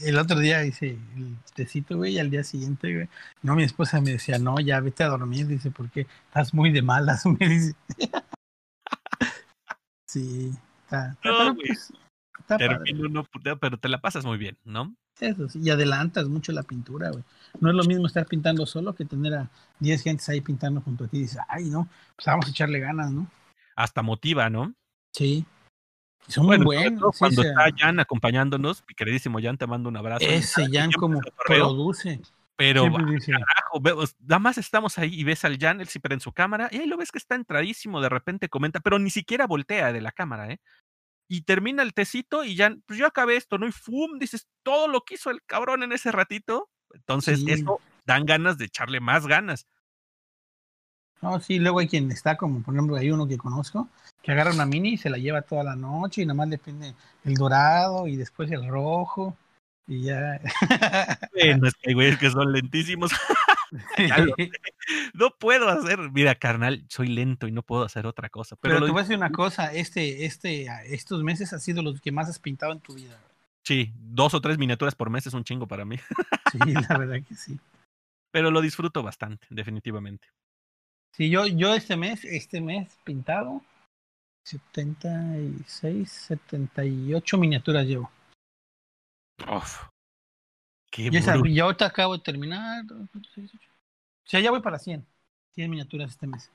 El otro día hice el tecito, güey, y al día siguiente, güey. No, mi esposa me decía, no, ya vete a dormir, dice, porque estás muy de malas, [laughs] me dice. Sí, está, pero, pues, pero te la pasas muy bien, ¿no? Eso sí, y adelantas mucho la pintura, güey. No es lo mismo estar pintando solo que tener a 10 gentes ahí pintando junto a ti y dices, ay, no, pues vamos a echarle ganas, ¿no? Hasta motiva, ¿no? Sí. Son muy buenos. Cuando está Jan acompañándonos, mi queridísimo Jan, te mando un abrazo. Ese Jan como produce. Pero, carajo, nada más estamos ahí y ves al Jan, él siempre en su cámara, y ahí lo ves que está entradísimo, de repente comenta, pero ni siquiera voltea de la cámara, ¿eh? Y termina el tecito y ya, pues yo acabé esto, ¿no? Y ¡fum! Dices, todo lo que hizo el cabrón en ese ratito. Entonces, eso dan ganas de echarle más ganas. No, sí, luego hay quien está, como por ejemplo, hay uno que conozco, que agarra una mini y se la lleva toda la noche y nada más le pone el dorado y después el rojo y ya. Bueno, es que hay güeyes que son lentísimos. [laughs] no puedo hacer, mira, carnal, soy lento y no puedo hacer otra cosa. Pero, te voy a decir una cosa, este, este, estos meses ha sido los que más has pintado en tu vida. Sí, dos o tres miniaturas por mes es un chingo para mí. [laughs] sí, la verdad que sí. Pero lo disfruto bastante, definitivamente. Sí, yo, yo este mes, este mes pintado, 76, 78 miniaturas llevo. Uf, qué y, ahorita acabo de terminar. O sea, ya voy para 100. 100 miniaturas este mes.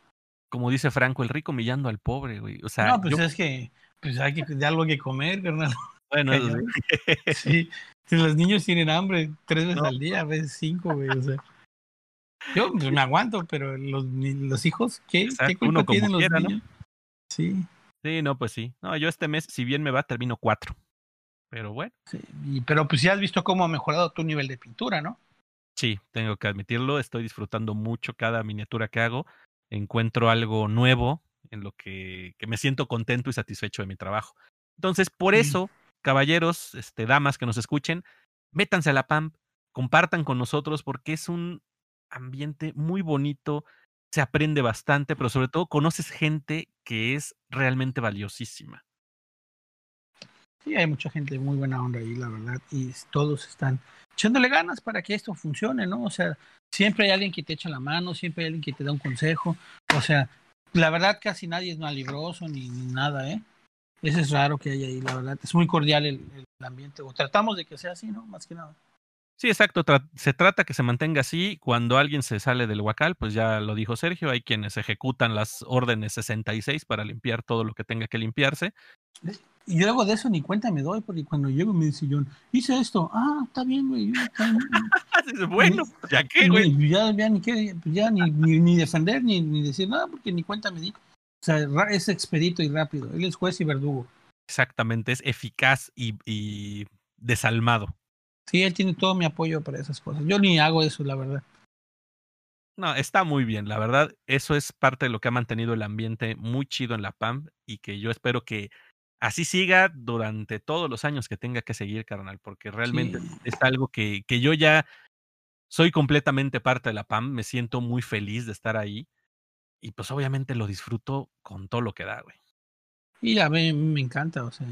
Como dice Franco, el rico millando al pobre, güey. O sea, no, pues es que pues hay que, de algo que comer, carnal. Bueno, [laughs] sí. Si los niños tienen hambre tres veces al día, a veces cinco, güey. O sea. Yo pues, me aguanto, pero los, los hijos, ¿qué, ¿qué culpa tienen los niños? Sí. Sí, no, pues sí. No, yo este mes, si bien me va, termino cuatro. Pero bueno. Sí, pero pues ya has visto cómo ha mejorado tu nivel de pintura, ¿no? Sí, tengo que admitirlo. Estoy disfrutando mucho cada miniatura que hago. Encuentro algo nuevo en lo que, que me siento contento y satisfecho de mi trabajo. Entonces, por eso, caballeros, este, damas que nos escuchen, métanse a la PAMP, compartan con nosotros porque es un ambiente muy bonito, se aprende bastante, pero sobre todo conoces gente que es realmente valiosísima. Sí, hay mucha gente muy buena onda ahí, la verdad, y todos están echándole ganas para que esto funcione, ¿no? O sea, siempre hay alguien que te echa la mano, siempre hay alguien que te da un consejo, o sea, la verdad casi nadie es malibroso ni, nada, ¿eh? Eso es raro que haya ahí, la verdad, es muy cordial el, ambiente, o tratamos de que sea así, ¿no? Más que nada. Sí, exacto. se trata que se mantenga así. Cuando alguien se sale del huacal, pues ya lo dijo Sergio, hay quienes ejecutan las órdenes 66 para limpiar todo lo que tenga que limpiarse. Y yo luego de eso ni cuenta me doy, porque cuando llego me dice John, hice esto, ah, está bien, güey. [laughs] bueno, ya qué, güey. Ya, ya, ni, qué, ya ni, ni, ni, defender ni, ni decir nada, porque ni cuenta me di. O sea, es expedito y rápido. Él es juez y verdugo. Exactamente, es eficaz y, y desalmado. Sí, él tiene todo mi apoyo para esas cosas. Yo ni hago eso, la verdad. No, está muy bien, la verdad, eso es parte de lo que ha mantenido el ambiente muy chido en la PAM y que yo espero que así siga durante todos los años que tenga que seguir, carnal, porque realmente Sí. es algo que, que yo ya soy completamente parte de la PAM, me siento muy feliz de estar ahí y pues obviamente lo disfruto con todo lo que da, güey. Y a mí me encanta, o sea,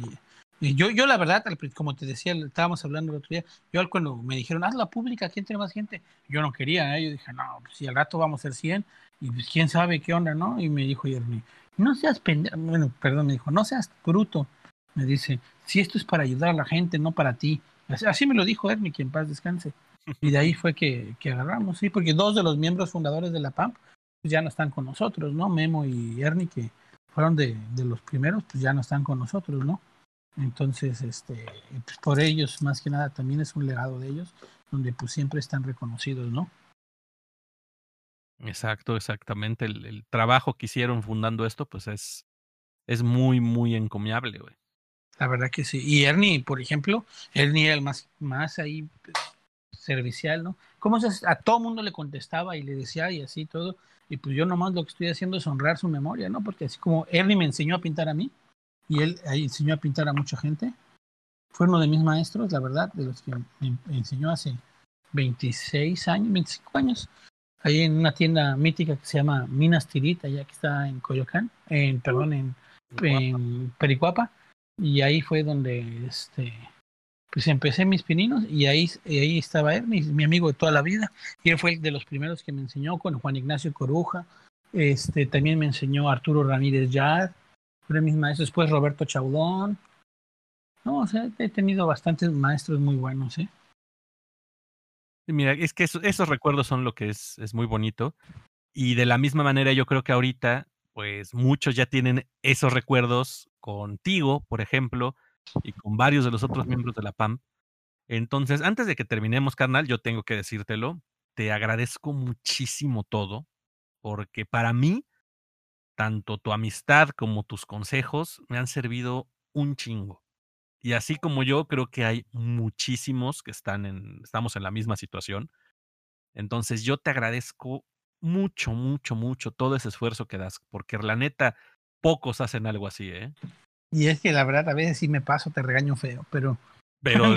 yo, yo la verdad, como te decía, estábamos hablando el otro día, yo cuando me dijeron, hazla pública, aquí entre más gente, yo no quería, ¿eh? yo dije, no, pues si al rato vamos a ser 100, y pues quién sabe qué onda, ¿no? Y me dijo Yerni, no seas pendejo, bueno, perdón, me dijo, no seas bruto, me dice, si esto es para ayudar a la gente, no para ti. Así, me lo dijo Ernie, que en paz descanse. Y de ahí fue que, que agarramos, sí, porque dos de los miembros fundadores de la PAMP pues ya no están con nosotros, ¿no? Memo y Ernie, que fueron de, de los primeros, pues ya no están con nosotros, ¿no? Entonces, este, pues por ellos, más que nada, también es un legado de ellos, donde pues siempre están reconocidos, ¿no? Exacto, exactamente. El, el trabajo que hicieron fundando esto, pues es, es muy, muy encomiable, güey. La verdad que sí. Y Ernie, por ejemplo, Ernie era el más, más ahí pues, servicial, ¿no? Como a todo mundo le contestaba y le decía y así todo. Y pues yo nomás lo que estoy haciendo es honrar su memoria, ¿no? Porque así como Ernie me enseñó a pintar a mí y él ahí enseñó a pintar a mucha gente, fue uno de mis maestros, la verdad, de los que me enseñó hace 26 años, 25 años, ahí en una tienda mítica que se llama Minas Tirita, ya que está en Coyoacán, en, perdón, en, en Pericuapa y ahí fue donde este pues empecé mis pininos y ahí, y ahí estaba él, mi, mi, amigo de toda la vida, y él fue de los primeros que me enseñó con Juan Ignacio Coruja, este también me enseñó Arturo Ramírez Yad, fue mis maestros, después Roberto Chaudón. No, o sea, he tenido bastantes maestros muy buenos, ¿eh? Mira, es que eso, esos recuerdos son lo que es, es muy bonito. Y de la misma manera, yo creo que ahorita, pues muchos ya tienen esos recuerdos contigo, por ejemplo, y con varios de los otros miembros de la PAM. Entonces, antes de que terminemos, carnal, yo tengo que decírtelo, te agradezco muchísimo todo, porque para mí, tanto tu amistad como tus consejos me han servido un chingo. Y así como yo, creo que hay muchísimos que están en, estamos en la misma situación. Entonces, yo te agradezco mucho, mucho, mucho todo ese esfuerzo que das, porque la neta, pocos hacen algo así, ¿eh? Y es que la verdad, a veces sí me paso, te regaño feo, pero. [laughs] Pero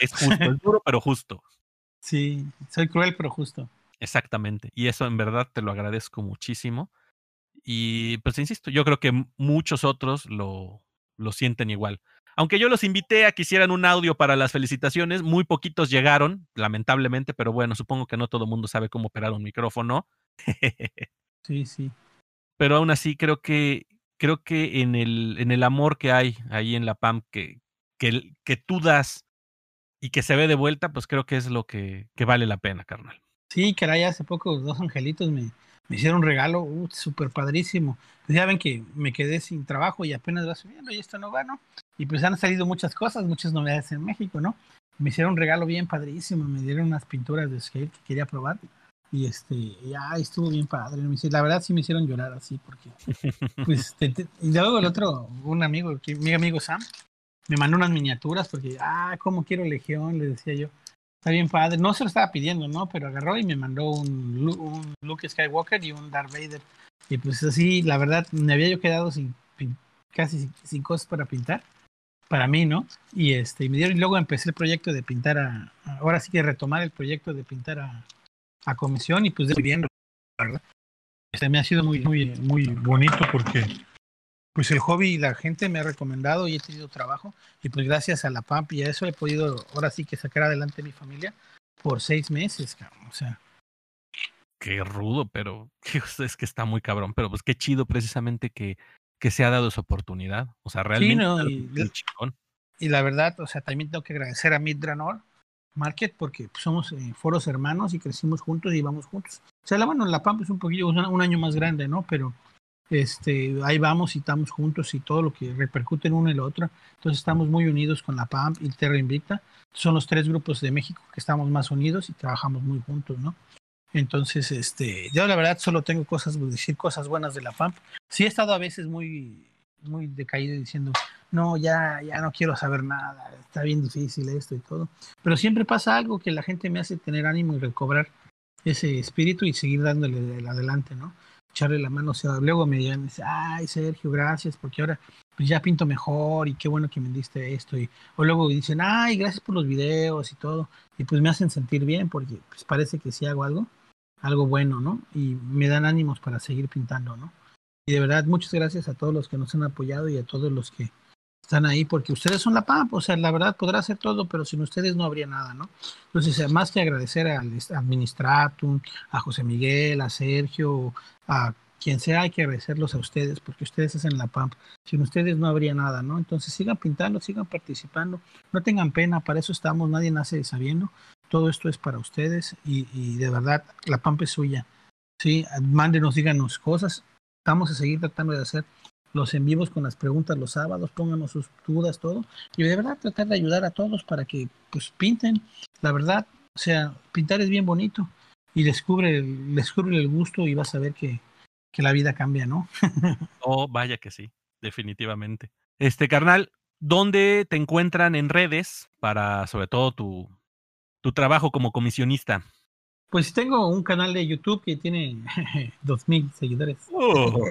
es justo, es duro, pero justo. [laughs] Sí, soy cruel, pero justo. Exactamente. Y eso en verdad te lo agradezco muchísimo. Y pues insisto, yo creo que muchos otros lo, lo sienten igual. Aunque yo los invité a que hicieran un audio para las felicitaciones, muy poquitos llegaron, lamentablemente, pero bueno, supongo que no todo el mundo sabe cómo operar un micrófono. [laughs] sí, sí. Pero aún así creo que creo que en el, en el amor que hay ahí en la PAM que, que, que tú das y que se ve de vuelta, pues creo que es lo que, que vale la pena, carnal. Sí, caray, hace poco dos angelitos me, me hicieron un regalo uh, súper padrísimo. Pues ya ven que me quedé sin trabajo y apenas va subiendo y esto no va, ¿no? Y pues han salido muchas cosas, muchas novedades en México, ¿no? Me hicieron un regalo bien padrísimo, me dieron unas pinturas de skate que quería probar y este, ya estuvo bien padre. La verdad sí me hicieron llorar así porque, [laughs] pues, te, te, y luego el otro, un amigo, mi amigo Sam, me mandó unas miniaturas porque, ah, cómo quiero Legión, le decía yo. Está bien padre. No se lo estaba pidiendo, ¿no? Pero agarró y me mandó un, un Luke Skywalker y un Darth Vader. Y pues así, la verdad, me había yo quedado sin casi sin, sin cosas para pintar. Para mí, ¿no? Y este, y me dieron, y luego empecé el proyecto de pintar a, ahora sí que retomar el proyecto de pintar a, a comisión y pues de viendo, ¿verdad? Este me ha sido muy, muy, muy bonito porque pues el hobby y la gente me ha recomendado y he tenido trabajo y pues gracias a la PAMP y a eso he podido ahora sí que sacar adelante mi familia por seis meses, cabrón. o sea. Qué rudo, pero [laughs] es que está muy cabrón, pero pues qué chido precisamente que, que se ha dado esa oportunidad, o sea, realmente sí, no, y, y la verdad, o sea, también tengo que agradecer a Midranor Market porque pues, somos eh, foros hermanos y crecimos juntos y vamos juntos. O sea, la, bueno, la PAMP es un poquillo, un, un año más grande, ¿no? Pero este, ahí vamos y estamos juntos y todo lo que repercute en uno y el otro. Entonces estamos muy unidos con la PAMP y Terra Invicta. Son los tres grupos de México que estamos más unidos y trabajamos muy juntos, ¿no? Entonces, este, yo la verdad solo tengo cosas, decir cosas buenas de la PAMP. Sí he estado a veces muy, muy decaído diciendo, no, ya, ya no quiero saber nada, está bien difícil esto y todo. Pero siempre pasa algo que la gente me hace tener ánimo y recobrar ese espíritu y seguir dándole adelante, ¿no? Echarle la mano, o sea, luego me digan, ay Sergio, gracias, porque ahora pues ya pinto mejor y qué bueno que me diste esto. Y, o luego dicen, ay, gracias por los videos y todo. Y pues me hacen sentir bien porque pues parece que sí hago algo algo bueno, ¿no? Y me dan ánimos para seguir pintando, ¿no? Y de verdad, muchas gracias a todos los que nos han apoyado y a todos los que están ahí, porque ustedes son la PAP, o sea, la verdad podrá hacer todo, pero sin ustedes no habría nada, ¿no? Entonces, más que agradecer al Administratum, a José Miguel, a Sergio, a quien sea, hay que agradecerlos a ustedes, porque ustedes hacen la PAMP. Sin ustedes no habría nada, ¿no? Entonces sigan pintando, sigan participando, no tengan pena, para eso estamos, nadie nace sabiendo todo esto es para ustedes y, de verdad la pampa es suya. Sí, mándenos, díganos cosas. Vamos a seguir tratando de hacer los en vivos con las preguntas los sábados, pónganos sus dudas, todo. Y de verdad tratar de ayudar a todos para que pues pinten. La verdad, o sea, pintar es bien bonito y descubre, descubre el gusto y vas a ver que, que la vida cambia, ¿no? [laughs] oh, vaya que sí, definitivamente. Este carnal, ¿dónde te encuentran en redes para sobre todo tu, tu trabajo como comisionista? Pues tengo un canal de YouTube que tiene [laughs] 2000 seguidores. Oh.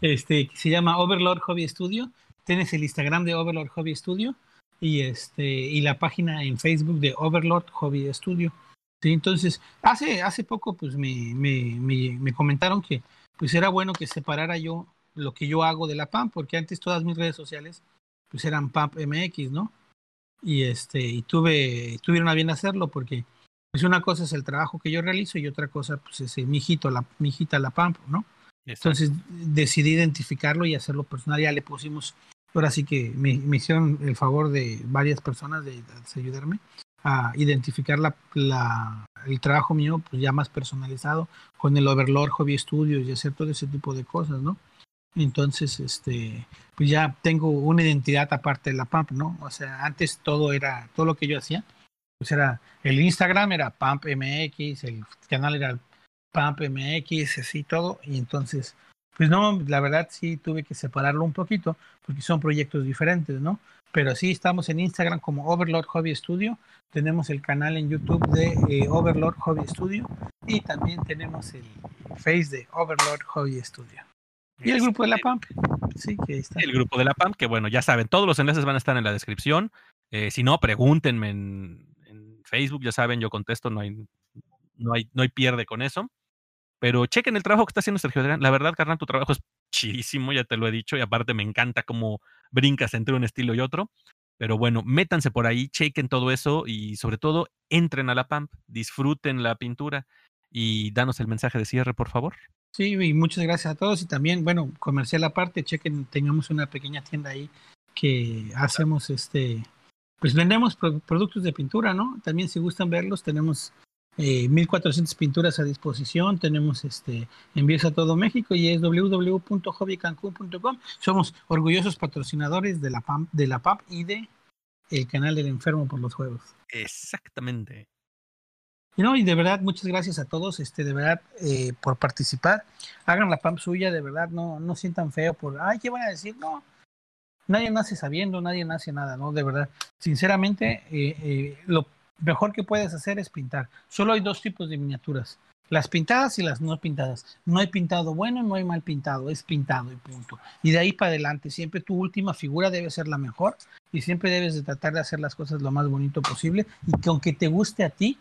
este se llama Overlord Hobby Studio. Tienes el Instagram de Overlord Hobby Studio y este y la página en Facebook de Overlord Hobby Studio. Sí, entonces, hace hace poco pues me, me, me, me comentaron que pues era bueno que separara yo lo que yo hago de la PAM, porque antes todas mis redes sociales pues eran PAM MX, ¿no? Y este y tuve tuvieron a bien hacerlo porque pues una cosa es el trabajo que yo realizo y otra cosa pues es mi hijito la mi hijita la pampa no entonces decidí identificarlo y hacerlo personal. Ya le pusimos ahora sí que me, hicieron el favor de varias personas de, ayudarme a identificar la, la, el trabajo mío pues ya más personalizado con el Overlord Hobby Studios y hacer todo ese tipo de cosas no entonces, este, pues ya tengo una identidad aparte de la Pump, ¿no? O sea, antes todo era, todo lo que yo hacía, pues era, el Instagram era Pump MX, el canal era Pump MX, así todo, y entonces, pues no, la verdad sí tuve que separarlo un poquito, porque son proyectos diferentes, ¿no? Pero sí estamos en Instagram como Overlord Hobby Studio, tenemos el canal en YouTube de eh, Overlord Hobby Studio, y también tenemos el Face de Overlord Hobby Studio. Y el grupo de la PAMP. Sí, que está. El grupo de la PAMP, que bueno, ya saben, todos los enlaces van a estar en la descripción. Eh, si no, pregúntenme en, Facebook, ya saben, yo contesto, no hay, no hay, no hay pierde con eso. Pero chequen el trabajo que está haciendo Sergio Adrián. La verdad, carnal, tu trabajo es chidísimo, ya te lo he dicho, y aparte me encanta cómo brincas entre un estilo y otro. Pero bueno, métanse por ahí, chequen todo eso y sobre todo entren a la PAMP, disfruten la pintura y danos el mensaje de cierre, por favor. Sí, y muchas gracias a todos. Y también, bueno, comercial aparte, chequen, tengamos una pequeña tienda ahí que hacemos este, pues vendemos productos de pintura, ¿no? También si gustan verlos, tenemos eh, 1400 pinturas a disposición, tenemos este envíos a todo México y es www.hobbycancun.com. Somos orgullosos patrocinadores de la PAP, de la PAP y de el canal del enfermo por los juegos. Exactamente. Y no, y de verdad, muchas gracias a todos, este, de verdad, eh, por participar. Hagan la PAM suya, de verdad, no, no sientan feo por, ay, ¿qué van a decir? No, nadie nace sabiendo, nadie nace nada, ¿no? De verdad, sinceramente, eh, eh, lo mejor que puedes hacer es pintar. Solo hay dos tipos de miniaturas, las pintadas y las no pintadas. No hay pintado bueno, no hay mal pintado, es pintado y punto. Y de ahí para adelante, siempre tu última figura debe ser la mejor y siempre debes de tratar de hacer las cosas lo más bonito posible y que aunque te guste a ti,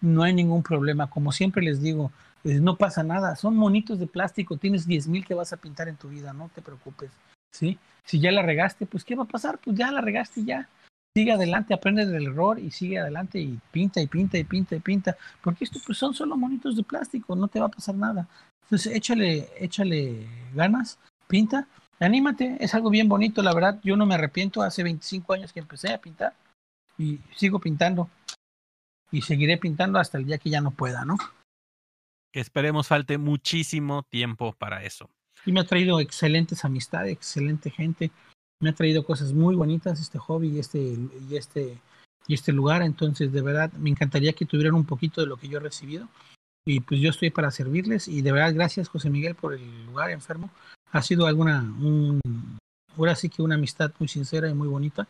no hay ningún problema. Como siempre les digo, no pasa nada. Son monitos de plástico, tienes 10 mil que vas a pintar en tu vida, no te preocupes. ¿sí? Si ya la regaste, pues ¿qué va a pasar? Pues ya la regaste ya. Sigue adelante, aprende del error y sigue adelante y pinta y pinta y pinta y pinta. Porque esto pues son solo monitos de plástico, no te va a pasar nada. Entonces échale, échale ganas, pinta, anímate, es algo bien bonito, la verdad. Yo no me arrepiento, hace 25 años que empecé a pintar y sigo pintando y seguiré pintando hasta el día que ya no pueda, ¿no? Que esperemos falte muchísimo tiempo para eso. Y me ha traído excelentes amistades, excelente gente. Me ha traído cosas muy bonitas este hobby y este, y este y este lugar. Entonces, de verdad, me encantaría que tuvieran un poquito de lo que yo he recibido. Y pues yo estoy para servirles. Y de verdad, gracias, José Miguel, por el lugar enfermo. Ha sido alguna, un, ahora sí que una amistad muy sincera y muy bonita.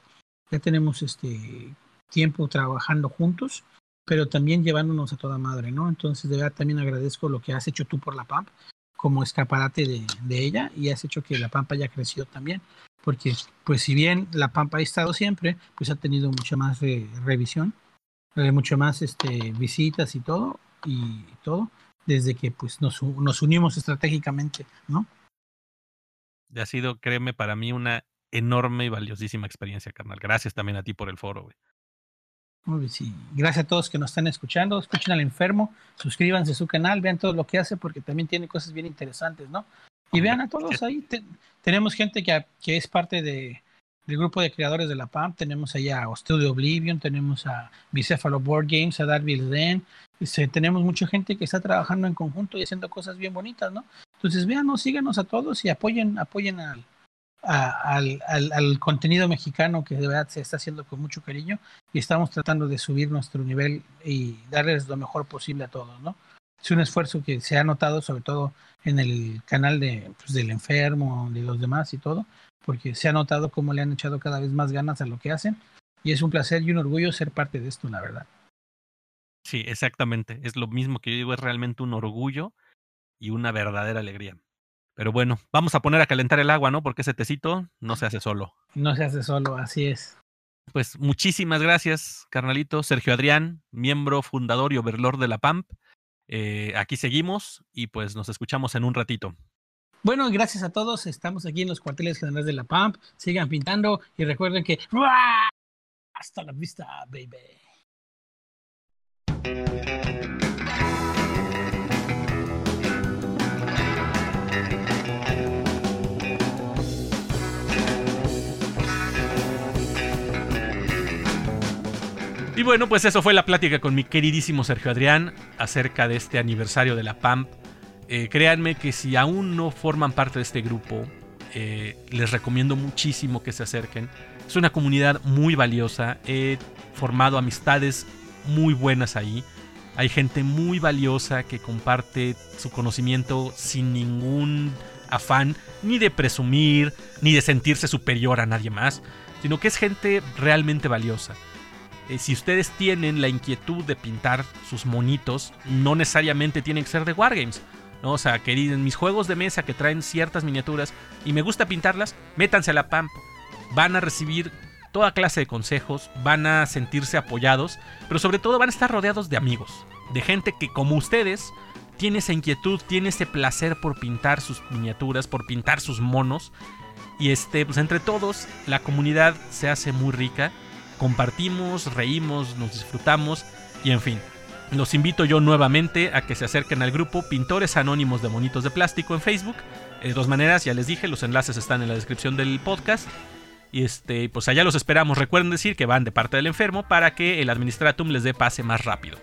Ya tenemos este tiempo trabajando juntos, pero también llevándonos a toda madre, ¿no? Entonces, de verdad, también agradezco lo que has hecho tú por la PAMP como escaparate de, de ella y has hecho que la Pampa haya crecido también porque pues si bien la Pampa ha estado siempre, pues ha tenido mucha más revisión, eh, mucho más este, visitas y todo, y todo, desde que pues nos, nos unimos estratégicamente, ¿no? Ha sido, créeme, para mí una enorme y valiosísima experiencia, carnal. Gracias también a ti por el foro, güey. Sí. Gracias a todos que nos están escuchando. Escuchen al enfermo, suscríbanse a su canal, vean todo lo que hace porque también tiene cosas bien interesantes, ¿no? Y vean a todos ahí. tenemos gente que, es parte de, del grupo de creadores de la PAM. Tenemos allá a Studio Oblivion, tenemos a Bicefalo Board Games, a Darby Den. Este, tenemos mucha gente que está trabajando en conjunto y haciendo cosas bien bonitas, ¿no? Entonces, véanos, síganos a todos y apoyen, apoyen al, al, al, al, contenido mexicano que de verdad se está haciendo con mucho cariño y estamos tratando de subir nuestro nivel y darles lo mejor posible a todos, ¿no? Es un esfuerzo que se ha notado sobre todo en el canal de, pues, del enfermo, de los demás y todo, porque se ha notado cómo le han echado cada vez más ganas a lo que hacen y es un placer y un orgullo ser parte de esto, la verdad. Sí, exactamente. Es lo mismo que yo digo, es realmente un orgullo y una verdadera alegría. Pero bueno, vamos a poner a calentar el agua, ¿no? Porque ese tecito no se hace solo. No se hace solo, así es. Pues muchísimas gracias, carnalito. Sergio Adrián, miembro fundador y overlord de la PAMP. Eh, aquí seguimos y pues nos escuchamos en un ratito. Bueno, gracias a todos. Estamos aquí en los cuarteles generales de la PAMP. Sigan pintando y recuerden que hasta la vista, baby. Y bueno, pues eso fue la plática con mi queridísimo Sergio Adrián acerca de este aniversario de la PAMP. Eh, créanme que si aún no forman parte de este grupo, eh, les recomiendo muchísimo que se acerquen. Es una comunidad muy valiosa. He formado amistades muy buenas ahí. Hay gente muy valiosa que comparte su conocimiento sin ningún afán ni de presumir, ni de sentirse superior a nadie más, sino que es gente realmente valiosa. Eh, si ustedes tienen la inquietud de pintar sus monitos, no necesariamente tienen que ser de Wargames. ¿no? O sea, que mis juegos de mesa que traen ciertas miniaturas y me gusta pintarlas, métanse a la PAMP. Van a recibir toda clase de consejos, van a sentirse apoyados, pero sobre todo van a estar rodeados de amigos, de gente que como ustedes tiene esa inquietud, tiene ese placer por pintar sus miniaturas, por pintar sus monos. Y este, pues entre todos, la comunidad se hace muy rica compartimos, reímos, nos disfrutamos y en fin. Los invito yo nuevamente a que se acerquen al grupo Pintores Anónimos de Monitos de Plástico en Facebook. De dos maneras, ya les dije, los enlaces están en la descripción del podcast. Y este, pues allá los esperamos. Recuerden decir que van de parte del enfermo para que el administratum les dé pase más rápido.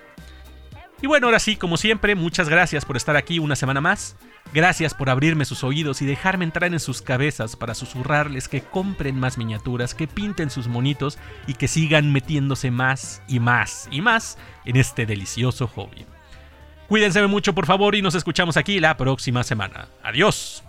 Y bueno, ahora sí, como siempre, muchas gracias por estar aquí una semana más. Gracias por abrirme sus oídos y dejarme entrar en sus cabezas para susurrarles que compren más miniaturas, que pinten sus monitos y que sigan metiéndose más y más y más en este delicioso hobby. Cuídense mucho por favor y nos escuchamos aquí la próxima semana. Adiós.